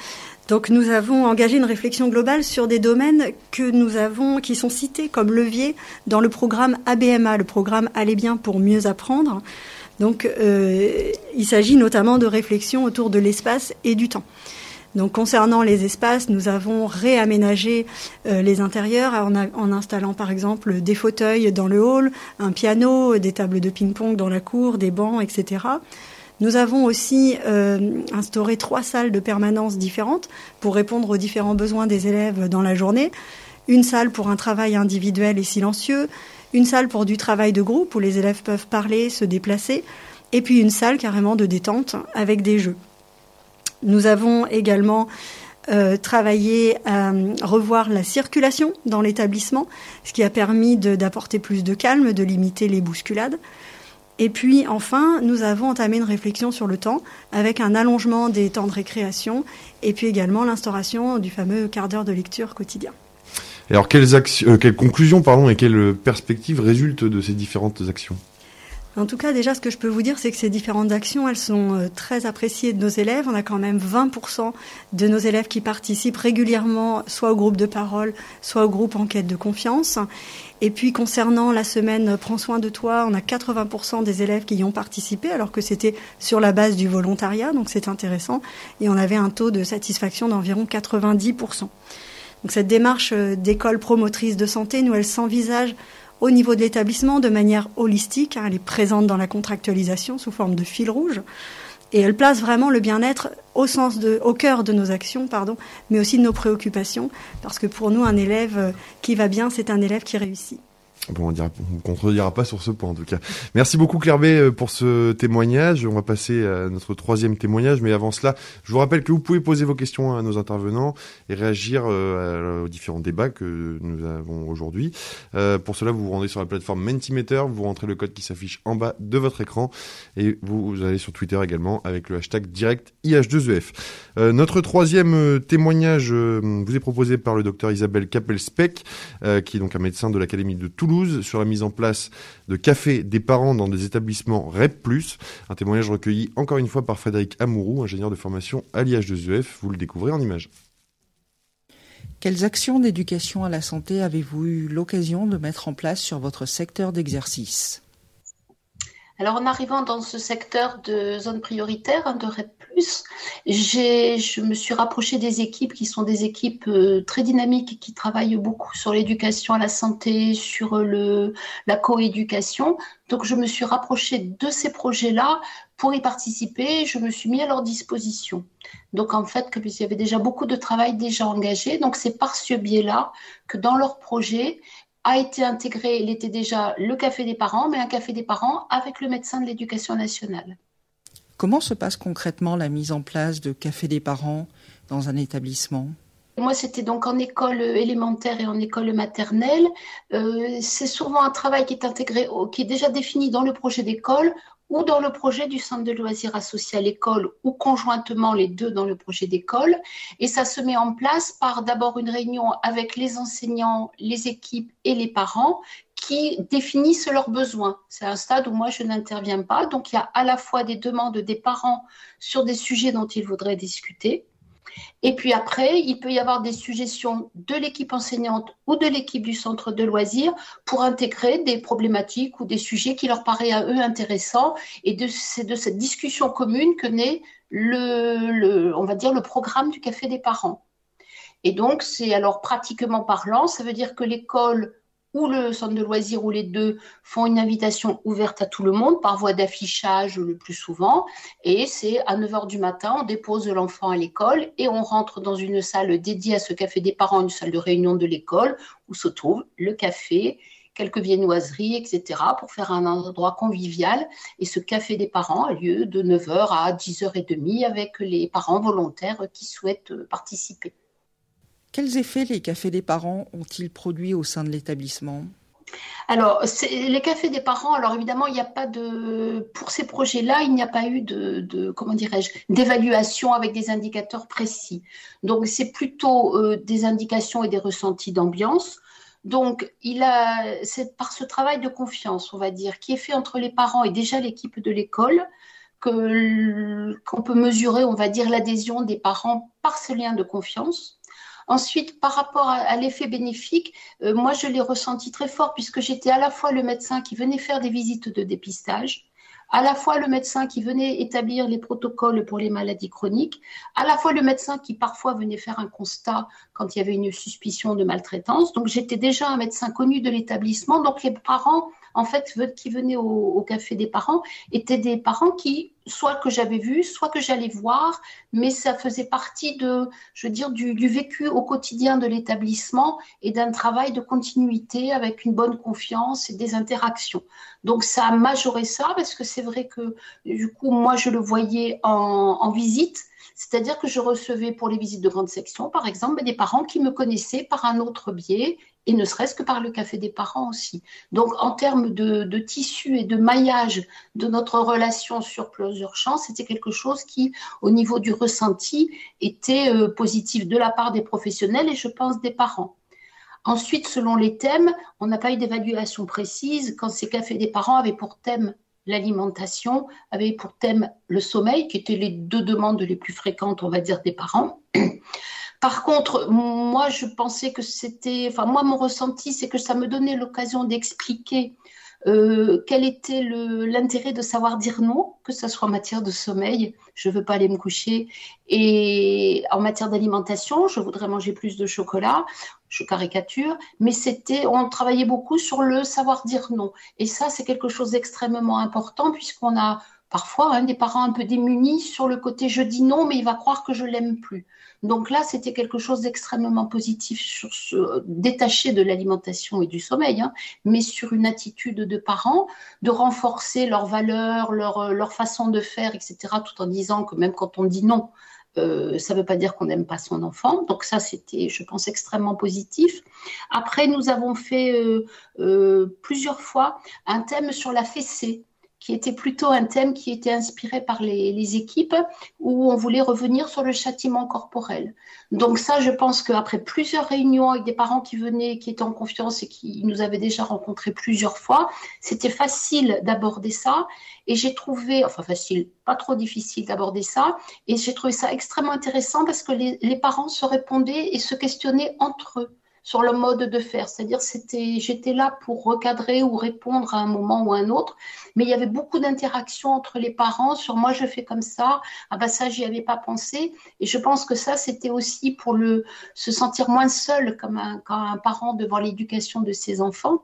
Donc nous avons engagé une réflexion globale sur des domaines que nous avons, qui sont cités comme leviers dans le programme ABMA, le programme Aller bien pour mieux apprendre. Donc euh, il s'agit notamment de réflexion autour de l'espace et du temps. Donc concernant les espaces, nous avons réaménagé euh, les intérieurs en, installant par exemple des fauteuils dans le hall, un piano, des tables de ping-pong dans la cour, des bancs, etc. Nous avons aussi euh, instauré trois salles de permanence différentes pour répondre aux différents besoins des élèves dans la journée. Une salle pour un travail individuel et silencieux, une salle pour du travail de groupe où les élèves peuvent parler, se déplacer, et puis une salle carrément de détente avec des jeux. Nous avons également euh, travaillé à revoir la circulation dans l'établissement, ce qui a permis d'apporter plus de calme, de limiter les bousculades. Et puis enfin, nous avons entamé une réflexion sur le temps avec un allongement des temps de récréation et puis également l'instauration du fameux quart d'heure de lecture quotidien. alors, quelles, euh, conclusions et quelles perspectives résultent de ces différentes actions? En tout cas, déjà, ce que je peux vous dire, c'est que ces différentes actions, elles sont euh, très appréciées de nos élèves. On a quand même 20% de nos élèves qui participent régulièrement, soit au groupe de parole, soit au groupe enquête de confiance. Et puis, concernant la semaine Prends soin de toi, on a 80% des élèves qui y ont participé, alors que c'était sur la base du volontariat, donc c'est intéressant. Et on avait un taux de satisfaction d'environ 90%. Donc cette démarche euh, d'école promotrice de santé, nous, elle s'envisage au niveau de l'établissement de manière holistique. Hein, elle est présente dans la contractualisation sous forme de fil rouge. Et elle place vraiment le bien-être au au cœur de nos actions, pardon, mais aussi de nos préoccupations, parce que pour nous, un élève euh, qui va bien, c'est un élève qui réussit. Bon, on ne contredira pas sur ce point en tout cas. Merci beaucoup Claire B euh, pour ce témoignage. On va passer à notre troisième témoignage, mais avant cela, je vous rappelle que vous pouvez poser vos questions à nos intervenants et réagir euh, aux différents débats que nous avons aujourd'hui. Euh, pour cela, vous vous rendez sur la plateforme Mentimeter, vous rentrez le code qui s'affiche en bas de votre écran et vous, allez sur Twitter également avec le hashtag direct IH2EF. E notre troisième témoignage vous est proposé par le docteur Isabelle Capelspeck, qui est donc un médecin de l'Académie de Toulouse sur la mise en place de cafés des parents dans des établissements REP+. Un témoignage recueilli encore une fois par Frédéric Amourou, ingénieur de formation à l'IH2EF. Vous le découvrez en images. Quelles actions d'éducation à la santé avez-vous eu l'occasion de mettre en place sur votre secteur d'exercice? Alors en arrivant dans ce secteur de zone prioritaire, de REP+, je me suis rapprochée des équipes qui sont des équipes euh, très dynamiques qui travaillent beaucoup sur l'éducation à la santé, sur le, la coéducation. Donc je me suis rapprochée de ces projets-là pour y participer. Je me suis mis à leur disposition. Donc en fait, il y avait déjà beaucoup de travail déjà engagé. Donc c'est par ce biais-là que dans leur projet, a été intégré, il était déjà le café des parents, mais un café des parents avec le médecin de l'éducation nationale. Comment se passe concrètement la mise en place de café des parents dans un établissement? Moi, c'était donc en école élémentaire et en école maternelle. Euh, c'est souvent un travail qui est intégré, qui est déjà défini dans le projet d'école ou dans le projet du centre de loisirs associé à l'école ou conjointement les deux dans le projet d'école. Et ça se met en place par d'abord une réunion avec les enseignants, les équipes et les parents qui définissent leurs besoins. C'est un stade où moi je n'interviens pas. Donc il y a à la fois des demandes des parents sur des sujets dont ils voudraient discuter et puis après, il peut y avoir des suggestions de l'équipe enseignante ou de l'équipe du centre de loisirs pour intégrer des problématiques ou des sujets qui leur paraissent à eux intéressants. Et c'est de cette discussion commune que naît le, on va dire, le programme du café des parents. Et donc, c'est alors pratiquement parlant, ça veut dire que l'école ou le centre de loisirs ou les deux font une invitation ouverte à tout le monde par voie d'affichage le plus souvent. Et c'est à 9h du matin, on dépose l'enfant à l'école et on rentre dans une salle dédiée à ce café des parents, une salle de réunion de l'école où se trouve le café, quelques viennoiseries, etc., pour faire un endroit convivial. Et ce café des parents a lieu de 9h à 10h30 avec les parents volontaires qui souhaitent participer. Quels effets les cafés des parents ont-ils produits au sein de l'établissement? Alors, les cafés des parents, alors évidemment, il n'y a pas de. Pour ces projets-là, il n'y a pas eu de, comment dirais-je, d'évaluation avec des indicateurs précis. Donc, c'est plutôt euh, des indications et des ressentis d'ambiance. Donc, il a, c'est par ce travail de confiance, on va dire, qui est fait entre les parents et déjà l'équipe de l'école, qu'on peut mesurer, on va dire, l'adhésion des parents par ce lien de confiance. Ensuite, par rapport à, l'effet bénéfique, euh, moi, je l'ai ressenti très fort puisque j'étais à la fois le médecin qui venait faire des visites de dépistage, à la fois le médecin qui venait établir les protocoles pour les maladies chroniques, à la fois le médecin qui parfois venait faire un constat quand il y avait une suspicion de maltraitance. Donc j'étais déjà un médecin connu de l'établissement. Donc les parents en fait, qui venaient au, café des parents étaient des parents qui, soit que j'avais vu, soit que j'allais voir, mais ça faisait partie de, je veux dire, du, vécu au quotidien de l'établissement et d'un travail de continuité avec une bonne confiance et des interactions. Donc, ça a majoré ça parce que c'est vrai que, du coup, moi, je le voyais en visite c'est-à-dire que je recevais pour les visites de grande section, par exemple, des parents qui me connaissaient par un autre biais et ne serait-ce que par le café des parents aussi. Donc, en termes de, tissu et de maillage de notre relation sur plusieurs champs, c'était quelque chose qui, au niveau du ressenti, était euh, positif de la part des professionnels et je pense des parents. Ensuite, selon les thèmes, on n'a pas eu d'évaluation précise. Quand ces cafés des parents avaient pour thème l'alimentation, avait pour thème le sommeil, qui étaient les deux demandes les plus fréquentes, on va dire, des parents. Par contre, moi, je pensais que c'était, enfin, moi, mon ressenti, c'est que ça me donnait l'occasion d'expliquer euh, quel était l'intérêt de savoir dire non, que ce soit en matière de sommeil, je ne veux pas aller me coucher, et en matière d'alimentation, je voudrais manger plus de chocolat, je caricature, mais c'était, on travaillait beaucoup sur le savoir dire non. Et ça, c'est quelque chose d'extrêmement important puisqu'on a parfois hein, des parents un peu démunis sur le côté je dis non, mais il va croire que je l'aime plus. Donc là, c'était quelque chose d'extrêmement positif, sur détaché de l'alimentation et du sommeil, hein, mais sur une attitude de parents, de renforcer leurs valeurs, leur, leur façon de faire, etc., tout en disant que même quand on dit non, euh, ça ne veut pas dire qu'on n'aime pas son enfant. Donc ça, c'était, je pense, extrêmement positif. Après, nous avons fait euh, euh, plusieurs fois un thème sur la fessée qui était plutôt un thème qui était inspiré par les, équipes, où on voulait revenir sur le châtiment corporel. Donc ça, je pense qu'après plusieurs réunions avec des parents qui venaient, qui étaient en confiance et qui nous avaient déjà rencontrés plusieurs fois, c'était facile d'aborder ça. Et j'ai trouvé, enfin facile, pas trop difficile d'aborder ça. Et j'ai trouvé ça extrêmement intéressant parce que les parents se répondaient et se questionnaient entre eux sur le mode de faire. C'est-à-dire, c'était, j'étais là pour recadrer ou répondre à un moment ou à un autre, mais il y avait beaucoup d'interactions entre les parents sur moi je fais comme ça, ah ben ça j'y avais pas pensé, et je pense que ça c'était aussi pour le se sentir moins seul comme un, comme un parent devant l'éducation de ses enfants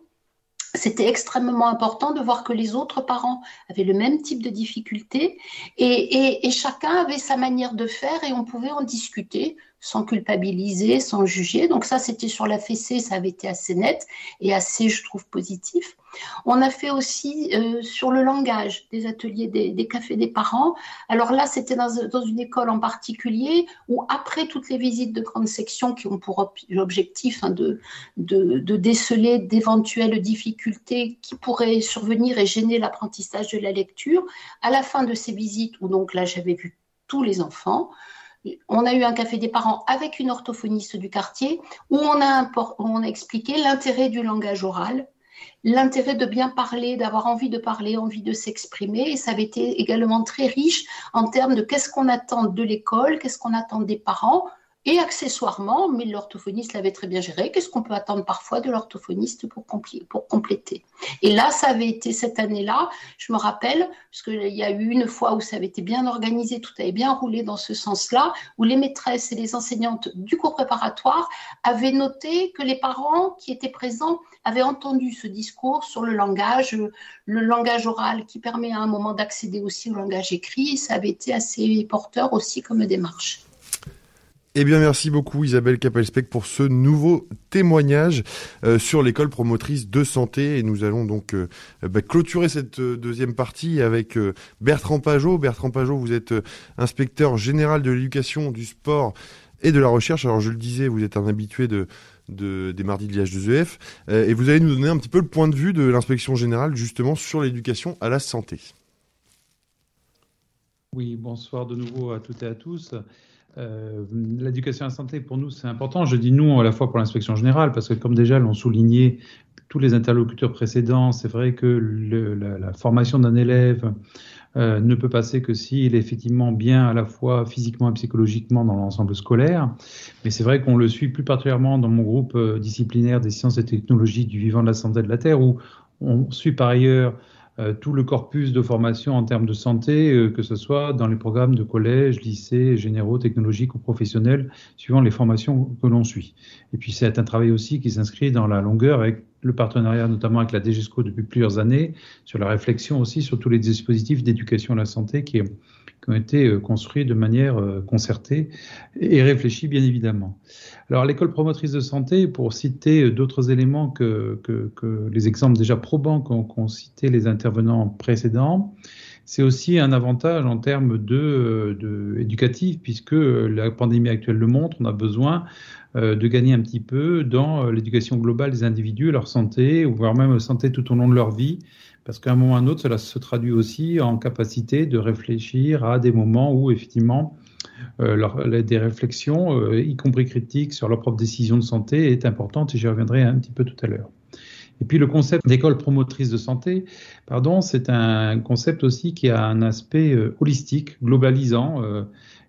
c'était extrêmement important de voir que les autres parents avaient le même type de difficultés et, et, et, chacun avait sa manière de faire et on pouvait en discuter sans culpabiliser, sans juger. Donc ça, c'était sur la fessée, ça avait été assez net et assez, je trouve, positif. On a fait aussi euh, sur le langage des ateliers des, cafés des parents. Alors là, c'était dans, une école en particulier où après toutes les visites de grande section qui ont pour objectif hein, de, déceler d'éventuelles difficultés qui pourraient survenir et gêner l'apprentissage de la lecture, à la fin de ces visites où donc là j'avais vu tous les enfants, on a eu un café des parents avec une orthophoniste du quartier où on a expliqué l'intérêt du langage oral, l'intérêt de bien parler, d'avoir envie de parler, envie de s'exprimer. Et ça avait été également très riche en termes de qu'est-ce qu'on attend de l'école, qu'est-ce qu'on attend des parents, et accessoirement, mais l'orthophoniste l'avait très bien géré, qu'est-ce qu'on peut attendre parfois de l'orthophoniste pour, compléter? Et là, ça avait été cette année-là, je me rappelle, parce qu'il y a eu une fois où ça avait été bien organisé, tout avait bien roulé dans ce sens-là, où les maîtresses et les enseignantes du cours préparatoire avaient noté que les parents qui étaient présents avaient entendu ce discours sur le langage, le langage oral qui permet à un moment d'accéder aussi au langage écrit, et ça avait été assez porteur aussi comme démarche. Eh bien, merci beaucoup Isabelle Capelspec pour ce nouveau témoignage euh, sur l'école promotrice de santé. Et nous allons donc euh, bah, clôturer cette euh, deuxième partie avec Bertrand Pajot. Bertrand Pajot, vous êtes inspecteur général de l'éducation, du sport et de la recherche. Alors, je le disais, vous êtes un habitué de, des mardis de l'IH2EF. et vous allez nous donner un petit peu le point de vue de l'inspection générale justement sur l'éducation à la santé. Oui, bonsoir de nouveau à toutes et à tous. Euh, l'éducation à la santé, pour nous, c'est important. Je dis nous à la fois pour l'inspection générale, parce que comme déjà l'ont souligné tous les interlocuteurs précédents, c'est vrai que la, formation d'un élève euh, ne peut passer que s'il est effectivement bien à la fois physiquement et psychologiquement dans l'ensemble scolaire. Mais c'est vrai qu'on le suit plus particulièrement dans mon groupe euh, disciplinaire des sciences et technologies du vivant de la santé de la Terre, où on suit par ailleurs tout le corpus de formation en termes de santé, euh, que ce soit dans les programmes de collège, lycée, généraux, technologiques ou professionnels, suivant les formations que l'on suit. Et puis c'est un travail aussi qui s'inscrit dans la longueur avec le partenariat notamment avec la DGESCO depuis plusieurs années, sur la réflexion aussi sur tous les dispositifs d'éducation à la santé qui, ont été euh, construits de manière euh, concertée et réfléchie, bien évidemment. Alors, l'école promotrice de santé, pour citer euh, d'autres éléments que, que, les exemples déjà probants qu'ont cité les intervenants précédents, c'est aussi un avantage en termes de, éducatif, puisque la pandémie actuelle le montre, on a besoin de gagner un petit peu dans l'éducation globale des individus, leur santé, voire même santé tout au long de leur vie, parce qu'à un moment ou à un autre, cela se traduit aussi en capacité de réfléchir à des moments où, effectivement, euh, des réflexions, euh, y compris critiques, sur leur propre décision de santé est importante, et j'y reviendrai un petit peu tout à l'heure. Et puis le concept d'école promotrice de santé, pardon, c'est un concept aussi qui a un aspect euh, holistique, globalisant. Euh,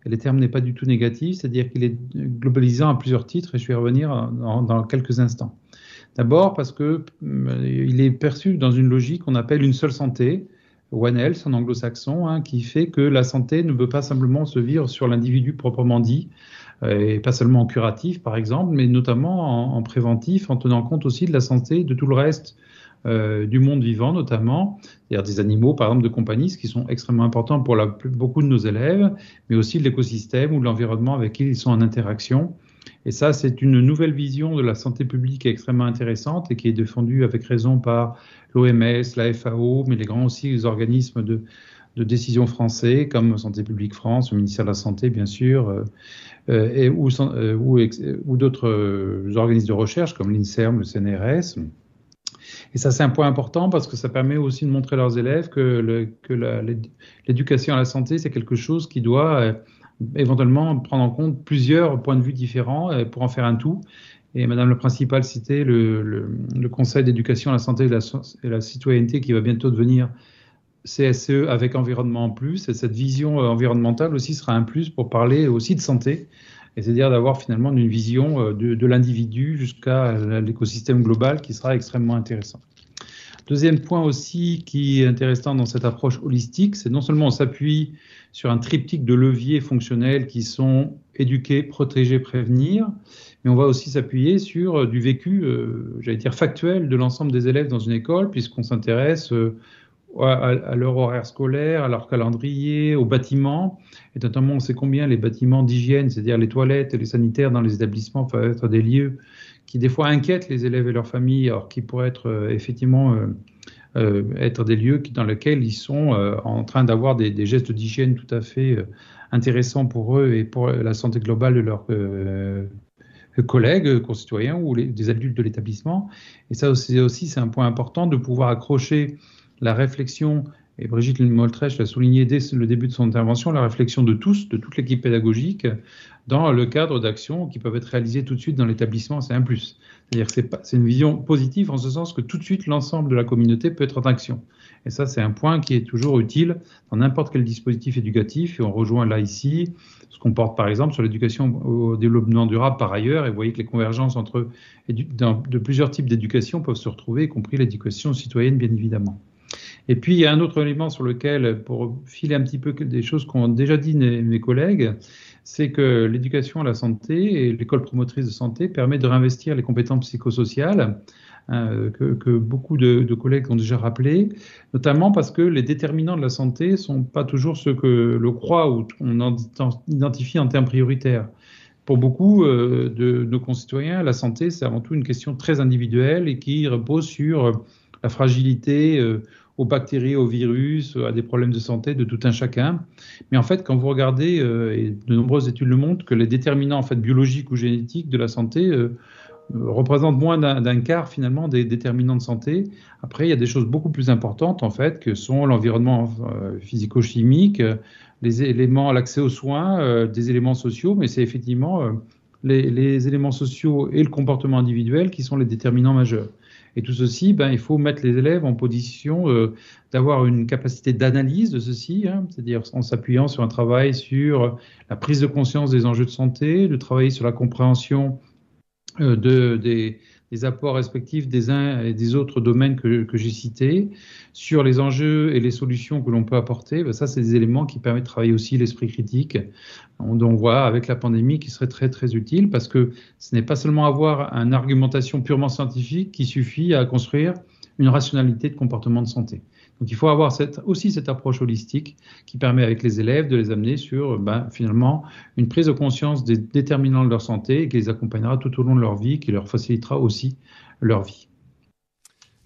le terme n'est pas du tout négatif, c'est-à-dire qu'il est globalisant à plusieurs titres, et je vais y revenir dans, quelques instants. D'abord parce que euh, il est perçu dans une logique qu'on appelle une seule santé, One Health en anglo-saxon, hein, qui fait que la santé ne peut pas simplement se vivre sur l'individu proprement dit, et pas seulement en curatif par exemple, mais notamment en, préventif, en tenant compte aussi de la santé de tout le reste euh, du monde vivant notamment, c'est-à-dire des animaux par exemple de compagnie, ce qui sont extrêmement importants pour beaucoup de nos élèves, mais aussi de l'écosystème ou de l'environnement avec qui ils sont en interaction. Et ça, c'est une nouvelle vision de la santé publique extrêmement intéressante et qui est défendue avec raison par l'OMS, la FAO, mais les grands aussi les organismes de, de décision français comme Santé publique France, le ministère de la Santé bien sûr, euh, euh et, ou, euh, ou, d'autres organismes de recherche comme l'INSERM, le CNRS. Et ça, c'est un point important parce que ça permet aussi de montrer à leurs élèves que, le, l'éducation à la santé, c'est quelque chose qui doit éventuellement prendre en compte plusieurs points de vue différents pour en faire un tout. Et Madame la principale citait le, le, le Conseil d'éducation à la santé et la, citoyenneté qui va bientôt devenir CSE avec environnement en plus. Et cette vision euh, environnementale aussi sera un plus pour parler aussi de santé. Et c'est-à-dire d'avoir finalement une vision euh, de, l'individu jusqu'à l'écosystème global qui sera extrêmement intéressant. Deuxième point aussi qui est intéressant dans cette approche holistique, c'est non seulement on s'appuie sur un triptyque de leviers fonctionnels qui sont éduquer, protéger, prévenir, mais on va aussi s'appuyer sur euh, du vécu, j'allais dire factuel, de l'ensemble des élèves dans une école, puisqu'on s'intéresse à, leur horaire scolaire, à leur calendrier, aux bâtiments, et notamment on sait combien les bâtiments d'hygiène, c'est-à-dire les toilettes et les sanitaires dans les établissements peuvent être des lieux qui des fois inquiètent les élèves et leurs familles, alors qui pourraient être effectivement être des lieux dans lesquels ils sont en train d'avoir des, gestes d'hygiène tout à fait intéressants pour eux et pour la santé globale de leurs collègues, concitoyens ou des adultes de l'établissement. Et ça aussi c'est un point important de pouvoir accrocher la réflexion, et Brigitte Moltrèche l'a souligné dès le début de son intervention, la réflexion de tous, de toute l'équipe pédagogique, dans le cadre d'actions qui peuvent être réalisées tout de suite dans l'établissement, c'est un plus. C'est-à-dire que c'est une vision positive en ce sens que tout de suite l'ensemble de la communauté peut être en action. Et ça, c'est un point qui est toujours utile dans n'importe quel dispositif éducatif. Et on rejoint là ici ce qu'on porte par exemple sur l'éducation au développement durable par ailleurs. Et vous voyez que les convergences entre de plusieurs types d'éducation peuvent se retrouver, y compris l'éducation citoyenne, bien évidemment. Et puis, il y a un autre élément sur lequel, pour filer un petit peu des choses qu'ont déjà dit mes collègues, c'est que l'éducation à la santé et l'école promotrice de santé permet de réinvestir les compétences psychosociales euh, que, beaucoup de, collègues ont déjà rappelé, notamment parce que les déterminants de la santé sont pas toujours ceux que le croit ou on identifie en termes prioritaires. Pour beaucoup euh, de nos concitoyens, la santé, c'est avant tout une question très individuelle et qui repose sur la fragilité euh, aux bactéries, aux virus, à des problèmes de santé de tout un chacun. Mais en fait, quand vous regardez, euh, et de nombreuses études le montrent, que les déterminants en fait biologiques ou génétiques de la santé euh, représentent moins d'un quart finalement des déterminants de santé. Après, il y a des choses beaucoup plus importantes en fait, que sont l'environnement euh, physico-chimique, les éléments, l'accès aux soins, des éléments sociaux, mais c'est effectivement les éléments sociaux et le comportement individuel qui sont les déterminants majeurs. Et tout ceci, ben, il faut mettre les élèves en position euh, d'avoir une capacité d'analyse de ceci, hein, c'est-à-dire en s'appuyant sur un travail sur la prise de conscience des enjeux de santé, de travailler sur la compréhension euh, de, des, des apports respectifs des uns et des autres domaines que, que j'ai cités, sur les enjeux et les solutions que l'on peut apporter, ben ça, c'est des éléments qui permettent de travailler aussi l'esprit critique. On, on voit avec la pandémie qui serait très très utile parce que ce n'est pas seulement avoir une argumentation purement scientifique qui suffit à construire une rationalité de comportement de santé. Donc il faut avoir aussi cette approche holistique qui permet avec les élèves de les amener sur ben, finalement une prise de conscience des déterminants de leur santé et qui les accompagnera tout au long de leur vie, qui leur facilitera aussi leur vie.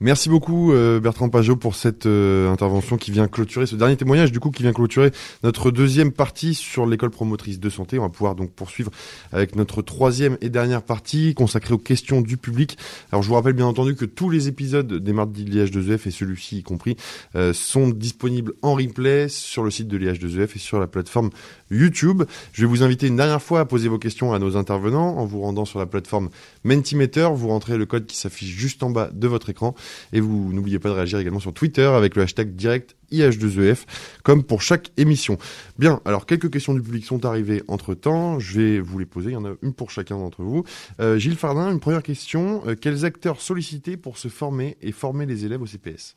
Merci beaucoup euh, Bertrand Pajot pour cette euh, intervention qui vient clôturer ce dernier témoignage du coup qui vient clôturer notre deuxième partie sur l'école promotrice de santé. On va pouvoir donc poursuivre avec notre troisième et dernière partie consacrée aux questions du public. Alors je vous rappelle bien entendu que tous les épisodes des mardis de l'IH2EF et celui-ci y compris euh, sont disponibles en replay sur le site de l'IH2EF et sur la plateforme YouTube. Je vais vous inviter une dernière fois à poser vos questions à nos intervenants en vous rendant sur la plateforme Mentimeter. Vous rentrez le code qui s'affiche juste en bas de votre écran et vous n'oubliez pas de réagir également sur Twitter avec le hashtag direct IH2EF, comme pour chaque émission. Bien, alors quelques questions du public sont arrivées entre temps. Je vais vous les poser. Il y en a une pour chacun d'entre vous. Euh, Gilles Fardin, une première question. Euh, quels acteurs solliciter pour se former et former les élèves au CPS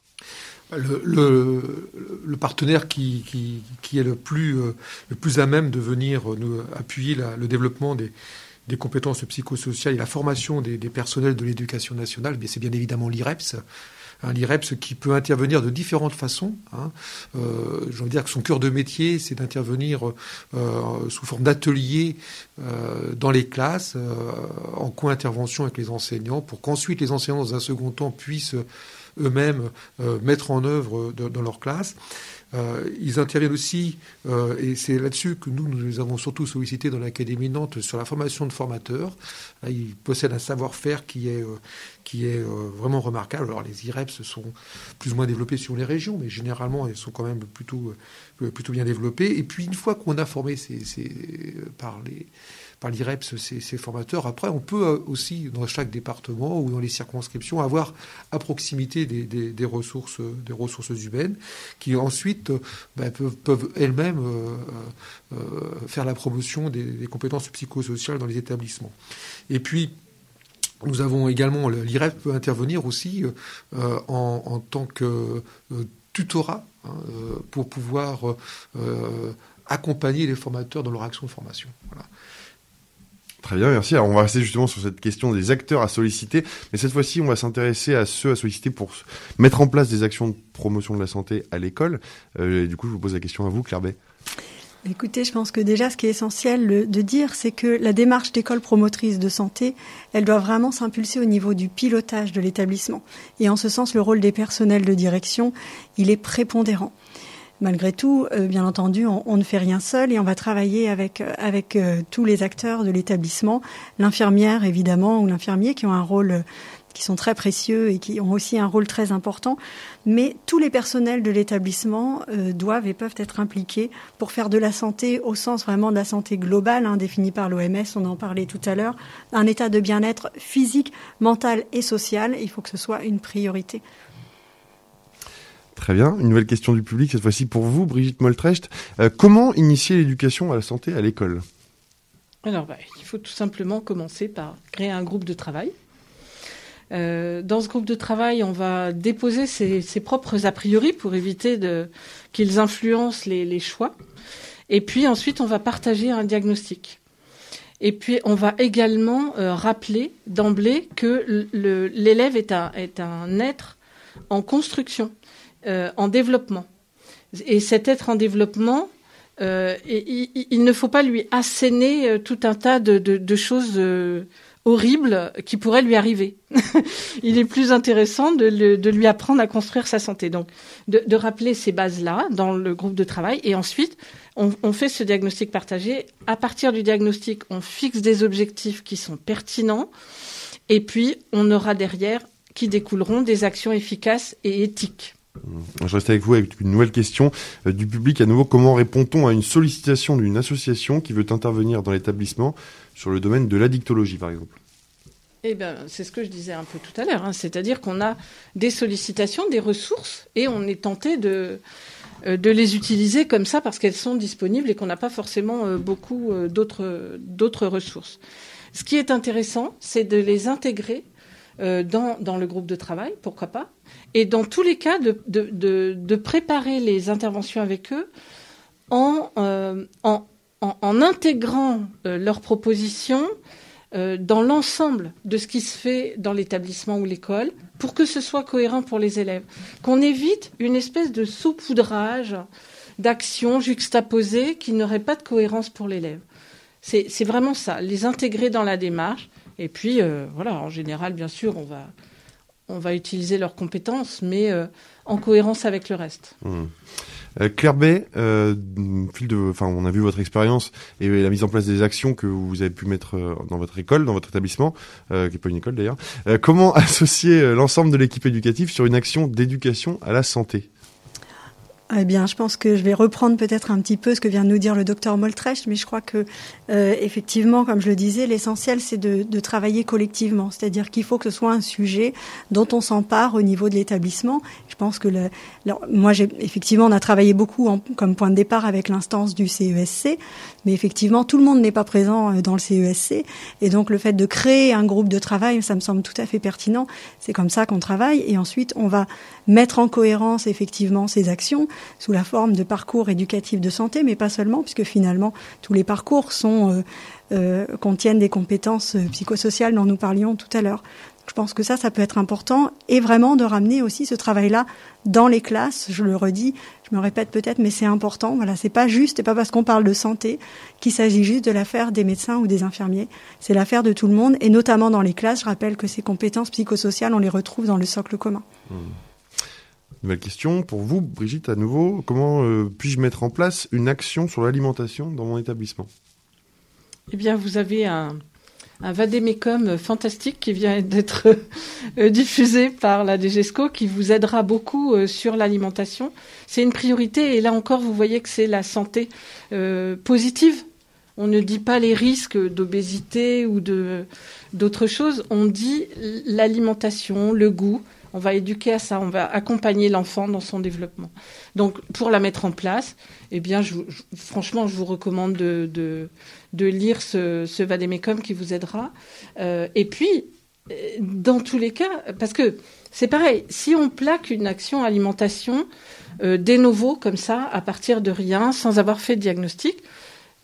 le, partenaire qui, est le plus, euh, le plus à même de venir nous appuyer le développement des, des compétences psychosociales et la formation des, des personnels de l'éducation nationale, c'est bien évidemment l'IREPS. Un l'IREPS qui peut intervenir de différentes façons. Hein. Euh, J'ai envie de dire que son cœur de métier, c'est d'intervenir euh, sous forme d'atelier euh, dans les classes, euh, en co-intervention avec les enseignants, pour qu'ensuite les enseignants, dans un second temps, puissent eux-mêmes euh, mettre en œuvre de, dans leur classe. Euh, ils interviennent aussi, euh, et c'est là-dessus que nous, nous les avons surtout sollicités dans l'Académie Nantes sur la formation de formateurs. Là, ils possèdent un savoir-faire qui est, euh, qui est euh, vraiment remarquable. Alors les IREPS sont plus ou moins développés sur les régions, mais généralement, elles sont quand même plutôt, euh, plutôt bien développées. Et puis, une fois qu'on a formé ces, ces, par les par l'IREPS ces, formateurs. Après, on peut euh, aussi, dans chaque département ou dans les circonscriptions, avoir à proximité des, ressources, des ressources humaines qui ensuite ben, peuvent, elles-mêmes euh, euh, faire la promotion des, compétences psychosociales dans les établissements. Et puis, nous avons également, l'IREP peut intervenir aussi euh, en, tant que euh, tutorat hein, pour pouvoir accompagner les formateurs dans leur action de formation. Très bien, merci. Alors on va rester justement sur cette question des acteurs à solliciter, mais cette fois-ci on va s'intéresser à ceux à solliciter pour mettre en place des actions de promotion de la santé à l'école. Euh, du coup, je vous pose la question à vous, Claire. Écoutez, je pense que déjà ce qui est essentiel de dire, c'est que la démarche d'école promotrice de santé, elle doit vraiment s'impulser au niveau du pilotage de l'établissement. Et en ce sens, le rôle des personnels de direction, il est prépondérant malgré tout, euh, bien entendu, on, ne fait rien seul et on va travailler avec euh, avec euh, tous les acteurs de l'établissement, l'infirmière évidemment ou l'infirmier qui ont un rôle qui sont très précieux et qui ont aussi un rôle très important, mais tous les personnels de l'établissement doivent et peuvent être impliqués pour faire de la santé au sens vraiment de la santé globale, hein, définie par l'OMS, on en parlait tout à l'heure, un état de bien-être physique, mental et social, il faut que ce soit une priorité. Très bien. Une nouvelle question du public, cette fois-ci pour vous, Brigitte Moltrecht. Euh, comment initier l'éducation à la santé à l'école? Alors, bah, il faut tout simplement commencer par créer un groupe de travail. Euh, dans ce groupe de travail, on va déposer ses, propres a priori pour éviter qu'ils influencent les, choix. Et puis ensuite, on va partager un diagnostic. Et puis, on va également euh, rappeler d'emblée que l'élève est un être en construction euh, en développement. Et cet être en développement, euh, il, ne faut pas lui asséner euh, tout un tas de, choses horribles qui pourraient lui arriver. il est plus intéressant de, lui apprendre à construire sa santé. Donc, de, rappeler ces bases-là dans le groupe de travail. Et ensuite, on, fait ce diagnostic partagé. À partir du diagnostic, on fixe des objectifs qui sont pertinents. Et puis, on aura derrière qui découleront des actions efficaces et éthiques. Je reste avec vous avec une nouvelle question euh, du public. À nouveau, comment répond-on à une sollicitation d'une association qui veut intervenir dans l'établissement sur le domaine de l'addictologie, par exemple? Eh ben, c'est ce que je disais un peu tout à l'heure. Hein. C'est-à-dire qu'on a des sollicitations, des ressources, et on est tenté de, euh, de les utiliser comme ça parce qu'elles sont disponibles et qu'on n'a pas forcément euh, beaucoup d'autres ressources. Ce qui est intéressant, c'est de les intégrer dans, dans le groupe de travail, pourquoi pas, et dans tous les cas de, préparer les interventions avec eux en, euh, intégrant euh, leurs propositions euh, dans l'ensemble de ce qui se fait dans l'établissement ou l'école pour que ce soit cohérent pour les élèves. Qu'on évite une espèce de saupoudrage d'actions juxtaposées qui n'auraient pas de cohérence pour l'élève. C'est vraiment ça, les intégrer dans la démarche. Et puis, euh, voilà, en général, bien sûr, on va, on va utiliser leurs compétences, mais euh, en cohérence avec le reste. Mmh. Claire euh, de, enfin, on a vu votre expérience et la mise en place des actions que vous avez pu mettre dans votre école, dans votre établissement, qui n'est pas une école d'ailleurs. Comment associer l'ensemble de l'équipe éducative sur une action d'éducation à la santé? Eh bien, je pense que je vais reprendre peut-être un petit peu ce que vient de nous dire le docteur Moltrecht, mais je crois que euh, effectivement, comme je le disais, l'essentiel c'est de, de, travailler collectivement, c'est-à-dire qu'il faut que ce soit un sujet dont on s'empare au niveau de l'établissement. Je pense que le, alors, moi, j'ai effectivement, on a travaillé beaucoup en, comme point de départ avec l'instance du CESC, mais effectivement, tout le monde n'est pas présent dans le CESC, et donc le fait de créer un groupe de travail, ça me semble tout à fait pertinent. C'est comme ça qu'on travaille, et ensuite on va mettre en cohérence effectivement ces actions sous la forme de parcours éducatifs de santé, mais pas seulement, puisque finalement tous les parcours euh, euh, contiennent des compétences psychosociales dont nous parlions tout à l'heure. Je pense que ça, ça peut être important et vraiment de ramener aussi ce travail-là dans les classes. Je le redis, je me répète peut-être, mais c'est important. Voilà, c'est pas juste, et pas parce qu'on parle de santé qu'il s'agit juste de l'affaire des médecins ou des infirmiers. C'est l'affaire de tout le monde et notamment dans les classes. Je rappelle que ces compétences psychosociales, on les retrouve dans le socle commun. Mmh. Nouvelle question pour vous, Brigitte, à nouveau. Comment euh, puis-je mettre en place une action sur l'alimentation dans mon établissement? Eh bien, vous avez un, un fantastique qui vient d'être euh, diffusé par la DGESCO qui vous aidera beaucoup euh, sur l'alimentation. C'est une priorité et là encore, vous voyez que c'est la santé positive. On ne dit pas les risques d'obésité ou d'autres choses. On dit l'alimentation, le goût. On va éduquer à ça. On va accompagner l'enfant dans son développement. Donc, pour la mettre en place, eh bien, franchement, je vous recommande de, lire ce, ce qui vous aidera. Euh, et puis, euh, dans tous les cas, parce que c'est pareil, si on plaque une action alimentation euh, des nouveaux comme ça, à partir de rien, sans avoir fait de diagnostic,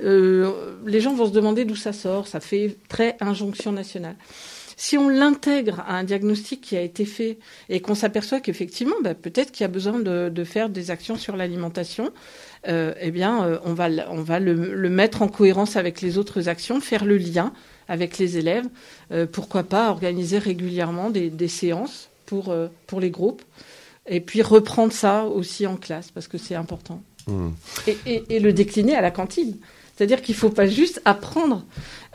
euh, les gens vont se demander d'où ça sort. Ça fait très injonction nationale. Si on l'intègre à un diagnostic qui a été fait et qu'on s'aperçoit qu'effectivement, bah, peut-être qu'il y a besoin de, de, faire des actions sur l'alimentation, euh, eh bien, euh, on va, on va le, le, mettre en cohérence avec les autres actions, faire le lien avec les élèves. Euh, pourquoi pas organiser régulièrement des, des séances pour, pour les groupes et puis reprendre ça aussi en classe parce que c'est important. Mmh. Et, et, et, le décliner à la cantine. C'est-à-dire qu'il ne faut pas juste apprendre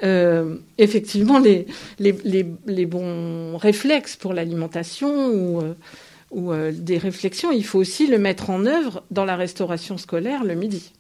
euh, effectivement les, bons réflexes pour l'alimentation ou, euh, euh, des réflexions, il faut aussi le mettre en œuvre dans la restauration scolaire le midi.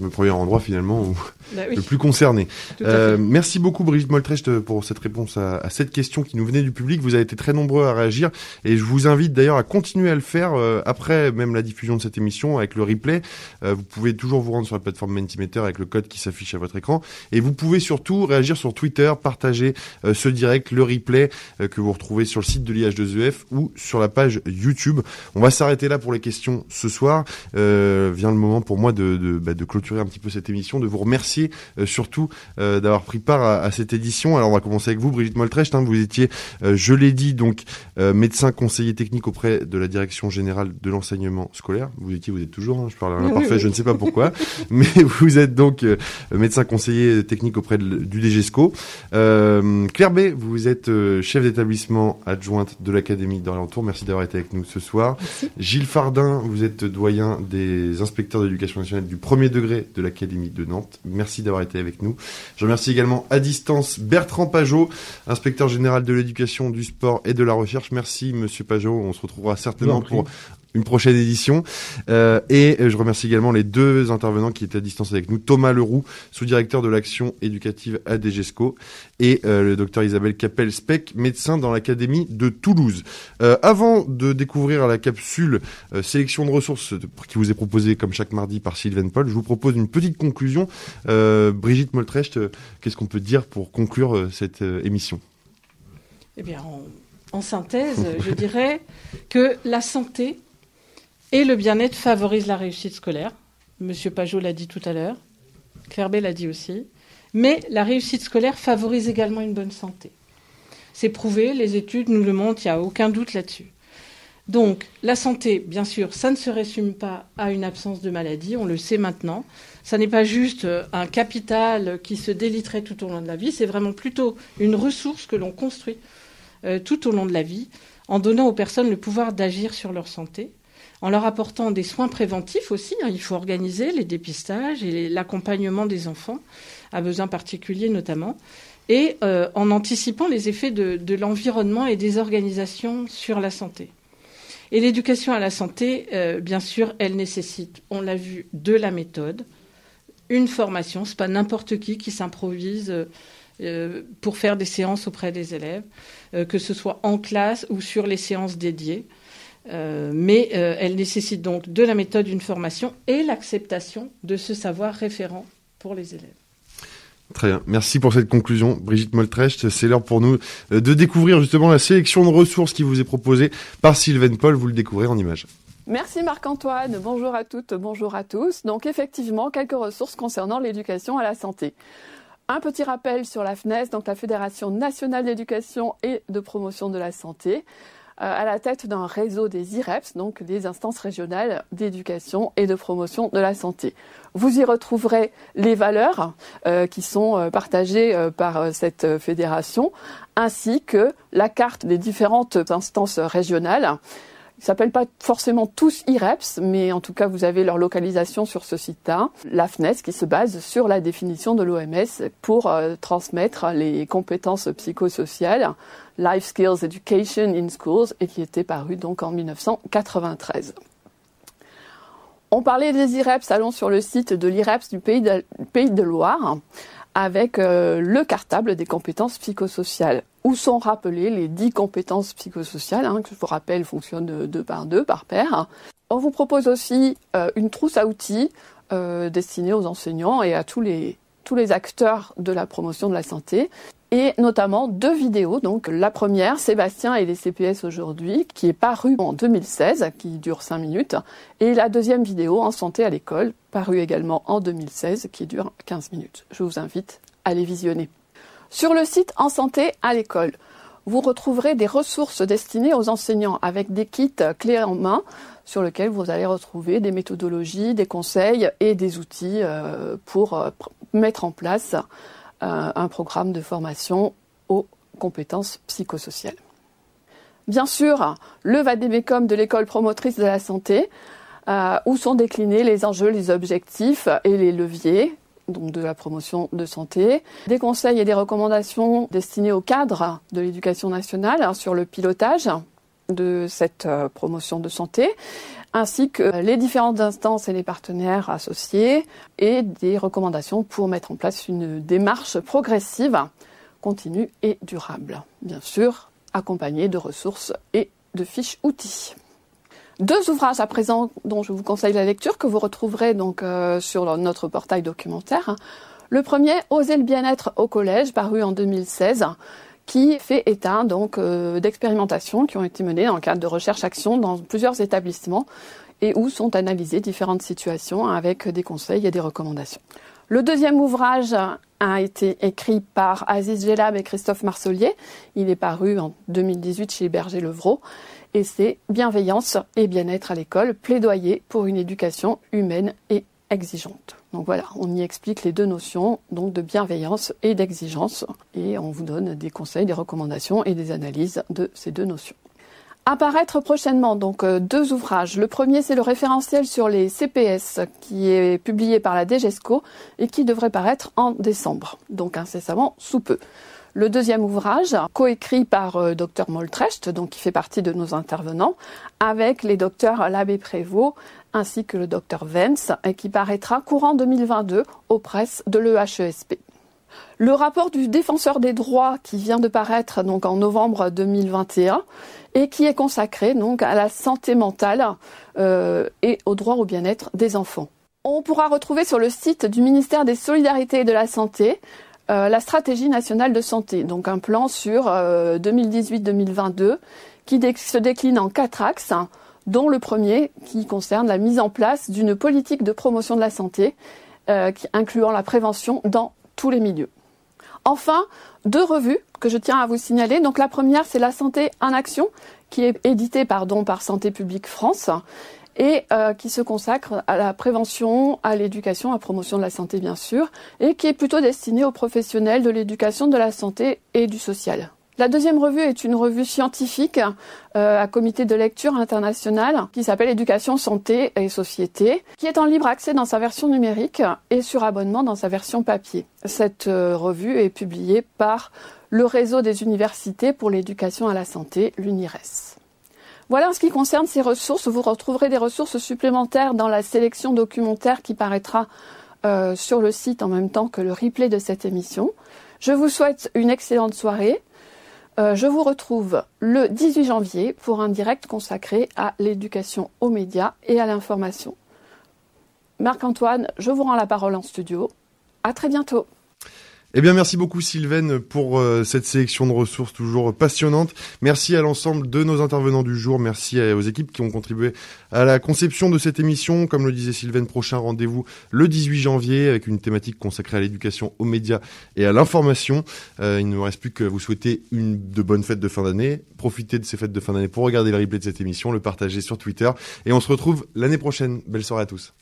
Le premier endroit finalement où bah oui. le plus concerné. Euh, merci beaucoup Brigitte Moltrecht pour cette réponse à, à, cette question qui nous venait du public. Vous avez été très nombreux à réagir et je vous invite d'ailleurs à continuer à le faire euh, après même la diffusion de cette émission avec le replay. Euh, vous pouvez toujours vous rendre sur la plateforme Mentimeter avec le code qui s'affiche à votre écran et vous pouvez surtout réagir sur Twitter, partager ce direct, le replay que vous retrouvez sur le site de l'IH2EF ou sur la page YouTube. On va s'arrêter là pour les questions ce soir. Vient le moment pour moi de, de, bah, de clôturer un petit peu cette émission, de vous remercier euh, surtout euh, d'avoir pris part à, à, cette édition. Alors on va commencer avec vous, Brigitte Moltrecht. Hein, vous étiez, euh, je l'ai dit, donc médecin conseiller technique auprès de la direction générale de l'enseignement scolaire. Vous étiez, vous êtes toujours. Hein, je parle à l'imparfait, je ne sais pas pourquoi, mais vous êtes donc médecin conseiller technique auprès de, du DGESCO. Claire B, vous êtes chef d'établissement adjointe de l'Académie d'Orléans-Tours. Merci d'avoir été avec nous ce soir. Merci. Gilles Fardin, vous êtes doyen des inspecteurs d'éducation nationale du premier degré de l'Académie de Nantes. Merci d'avoir été avec nous. Je remercie également à distance Bertrand Pajot, inspecteur général de l'éducation, du sport et de la recherche. Merci Monsieur Pajot. On se retrouvera certainement pour une prochaine édition. Euh, et je remercie également les deux intervenants qui étaient à distance avec nous. Thomas Leroux, sous-directeur de l'action éducative à DGESCO, et euh, le docteur Isabelle Capel-Speck, médecin dans l'Académie de Toulouse. Euh, avant de découvrir la capsule euh, sélection de ressources qui vous est proposée comme chaque mardi par Sylvain Paul, je vous propose une petite conclusion. Euh, Brigitte Moltrecht, qu'est-ce qu'on peut dire pour conclure cette émission? Eh bien, en, en synthèse, je dirais que la santé et le bien-être favorise la réussite scolaire. Monsieur Pajot l'a dit tout à l'heure. B l'a dit aussi. Mais la réussite scolaire favorise également une bonne santé. C'est prouvé, les études nous le montrent, il n'y a aucun doute là-dessus. Donc, la santé, bien sûr, ça ne se résume pas à une absence de maladie, on le sait maintenant. Ça n'est pas juste euh, un capital qui se déliterait tout au long de la vie, c'est vraiment plutôt une ressource que l'on construit euh, tout au long de la vie en donnant aux personnes le pouvoir d'agir sur leur santé en leur apportant des soins préventifs aussi. Hein, il faut organiser les dépistages et l'accompagnement des enfants à besoins particuliers notamment, et euh, en anticipant les effets de, l'environnement et des organisations sur la santé. Et l'éducation à la santé, euh, bien sûr, elle nécessite, on l'a vu, de la méthode, une formation. C'est pas n'importe qui qui s'improvise euh, pour faire des séances auprès des élèves, que ce soit en classe ou sur les séances dédiées. Euh, mais euh, elle nécessite donc de la méthode, une formation et l'acceptation de ce savoir référent pour les élèves. Très bien. Merci pour cette conclusion, Brigitte Moltrecht. C'est l'heure pour nous euh, de découvrir justement la sélection de ressources qui vous est proposée par Sylvain Paul. Vous le découvrez en images. Merci Marc-Antoine. Bonjour à toutes, bonjour à tous. Donc effectivement, quelques ressources concernant l'éducation à la santé. Un petit rappel sur la FNES, donc la Fédération nationale d'éducation et de promotion de la santé, à la tête d'un réseau des IREPS, donc des instances régionales d'éducation et de promotion de la santé. Vous y retrouverez les valeurs euh, qui sont euh, partagées par cette fédération, ainsi que la carte des différentes instances régionales ils s'appellent pas forcément tous IREPS, mais en tout cas, vous avez leur localisation sur ce site-là. La FNES qui se base sur la définition de l'OMS pour euh, transmettre les compétences psychosociales, Life Skills Education in Schools, et qui était paru donc en 1993. On parlait des IREPS, allons sur le site de l'IREPS du Pays de, Pays de Loire avec euh, le cartable des compétences psychosociales, où sont rappelées les dix compétences psychosociales, hein, que je vous rappelle fonctionnent deux par deux, par paire. On vous propose aussi euh, une trousse à outils euh, destinée aux enseignants et à tous les, tous les acteurs de la promotion de la santé et notamment deux vidéos. Donc la première, Sébastien et les CPS aujourd'hui, qui est parue en 2016, qui dure 5 minutes, et la deuxième vidéo, En santé à l'école, parue également en 2016, qui dure 15 minutes. Je vous invite à les visionner. Sur le site En santé à l'école, vous retrouverez des ressources destinées aux enseignants avec des kits clés en main sur lesquels vous allez retrouver des méthodologies, des conseils et des outils euh, pour euh, mettre en place euh, un programme de formation aux compétences psychosociales. Bien sûr, le Vademecum de l'école promotrice de la santé, où sont déclinés les enjeux, les objectifs et les leviers de la promotion de santé, des conseils et des recommandations destinés au cadre de l'éducation nationale sur le pilotage de cette euh, promotion de santé, ainsi que les différentes instances et les partenaires associés et des recommandations pour mettre en place une démarche progressive, continue et durable. Bien sûr, accompagnée de ressources et de fiches outils. Deux ouvrages à présent dont je vous conseille la lecture que vous retrouverez donc euh, sur notre portail documentaire. Le premier, Oser le bien-être au collège, paru en 2016, qui fait état donc euh, d'expérimentations qui ont été menées dans le cadre de recherche-action dans plusieurs établissements et où sont analysées différentes situations avec des conseils et des recommandations. Le deuxième ouvrage a été écrit par Aziz Gelab et Christophe Marcelier. Il est paru en 2018 chez Berger Levrault et c'est Bienveillance et bien-être à l'école, plaidoyer pour une éducation humaine et exigeante. Donc voilà, on y explique les deux notions donc de bienveillance et d'exigence et on vous donne des conseils, des recommandations et des analyses de ces deux notions. Apparaître prochainement donc euh, deux ouvrages. Le premier c'est le référentiel sur les CPS qui est publié par la DGESCO et qui devrait paraître en décembre, donc incessamment sous peu. Le deuxième ouvrage, coécrit par euh, Dr Moltrecht, donc qui fait partie de nos intervenants, avec les docteurs Labbé Prévost ainsi que le docteur Vence, et qui paraîtra courant 2022 aux presses de l'EHESP. Le rapport du défenseur des droits qui vient de paraître donc en novembre 2021 et qui est consacré donc à la santé mentale euh, et au droit au bien-être des enfants. On pourra retrouver sur le site du ministère des Solidarités et de la Santé euh, la stratégie nationale de santé, donc un plan sur 2018-2022 euh, qui se décline en quatre axes, dont le premier qui concerne la mise en place d'une politique de promotion de la santé, euh, incluant la prévention dans tous les milieux. Enfin, deux revues que je tiens à vous signaler. Donc la première, c'est La santé en action, qui est éditée pardon, par Santé publique France et euh, qui se consacre à la prévention, à l'éducation, à la promotion de la santé bien sûr, et qui est plutôt destinée aux professionnels de l'éducation, de la santé et du social. La deuxième revue est une revue scientifique euh, à comité de lecture international qui s'appelle Éducation, Santé et Société, qui est en libre accès dans sa version numérique et sur abonnement dans sa version papier. Cette euh, revue est publiée par le réseau des universités pour l'éducation à la santé, l'UNIRES. Voilà en ce qui concerne ces ressources. Vous retrouverez des ressources supplémentaires dans la sélection documentaire qui paraîtra euh, sur le site en même temps que le replay de cette émission. Je vous souhaite une excellente soirée. Euh, je vous retrouve le 18 janvier pour un direct consacré à l'éducation aux médias et à l'information. Marc-Antoine, je vous rends la parole en studio. À très bientôt. Eh bien, merci beaucoup Sylvaine pour euh, cette sélection de ressources toujours passionnante. Merci à l'ensemble de nos intervenants du jour. Merci aux équipes qui ont contribué à la conception de cette émission. Comme le disait Sylvaine, prochain rendez-vous le 18 janvier avec une thématique consacrée à l'éducation, aux médias et à l'information. Euh, il ne me reste plus que vous souhaiter une de bonnes fêtes de fin d'année. Profitez de ces fêtes de fin d'année pour regarder le replay de cette émission, le partager sur Twitter et on se retrouve l'année prochaine. Belle soirée à tous.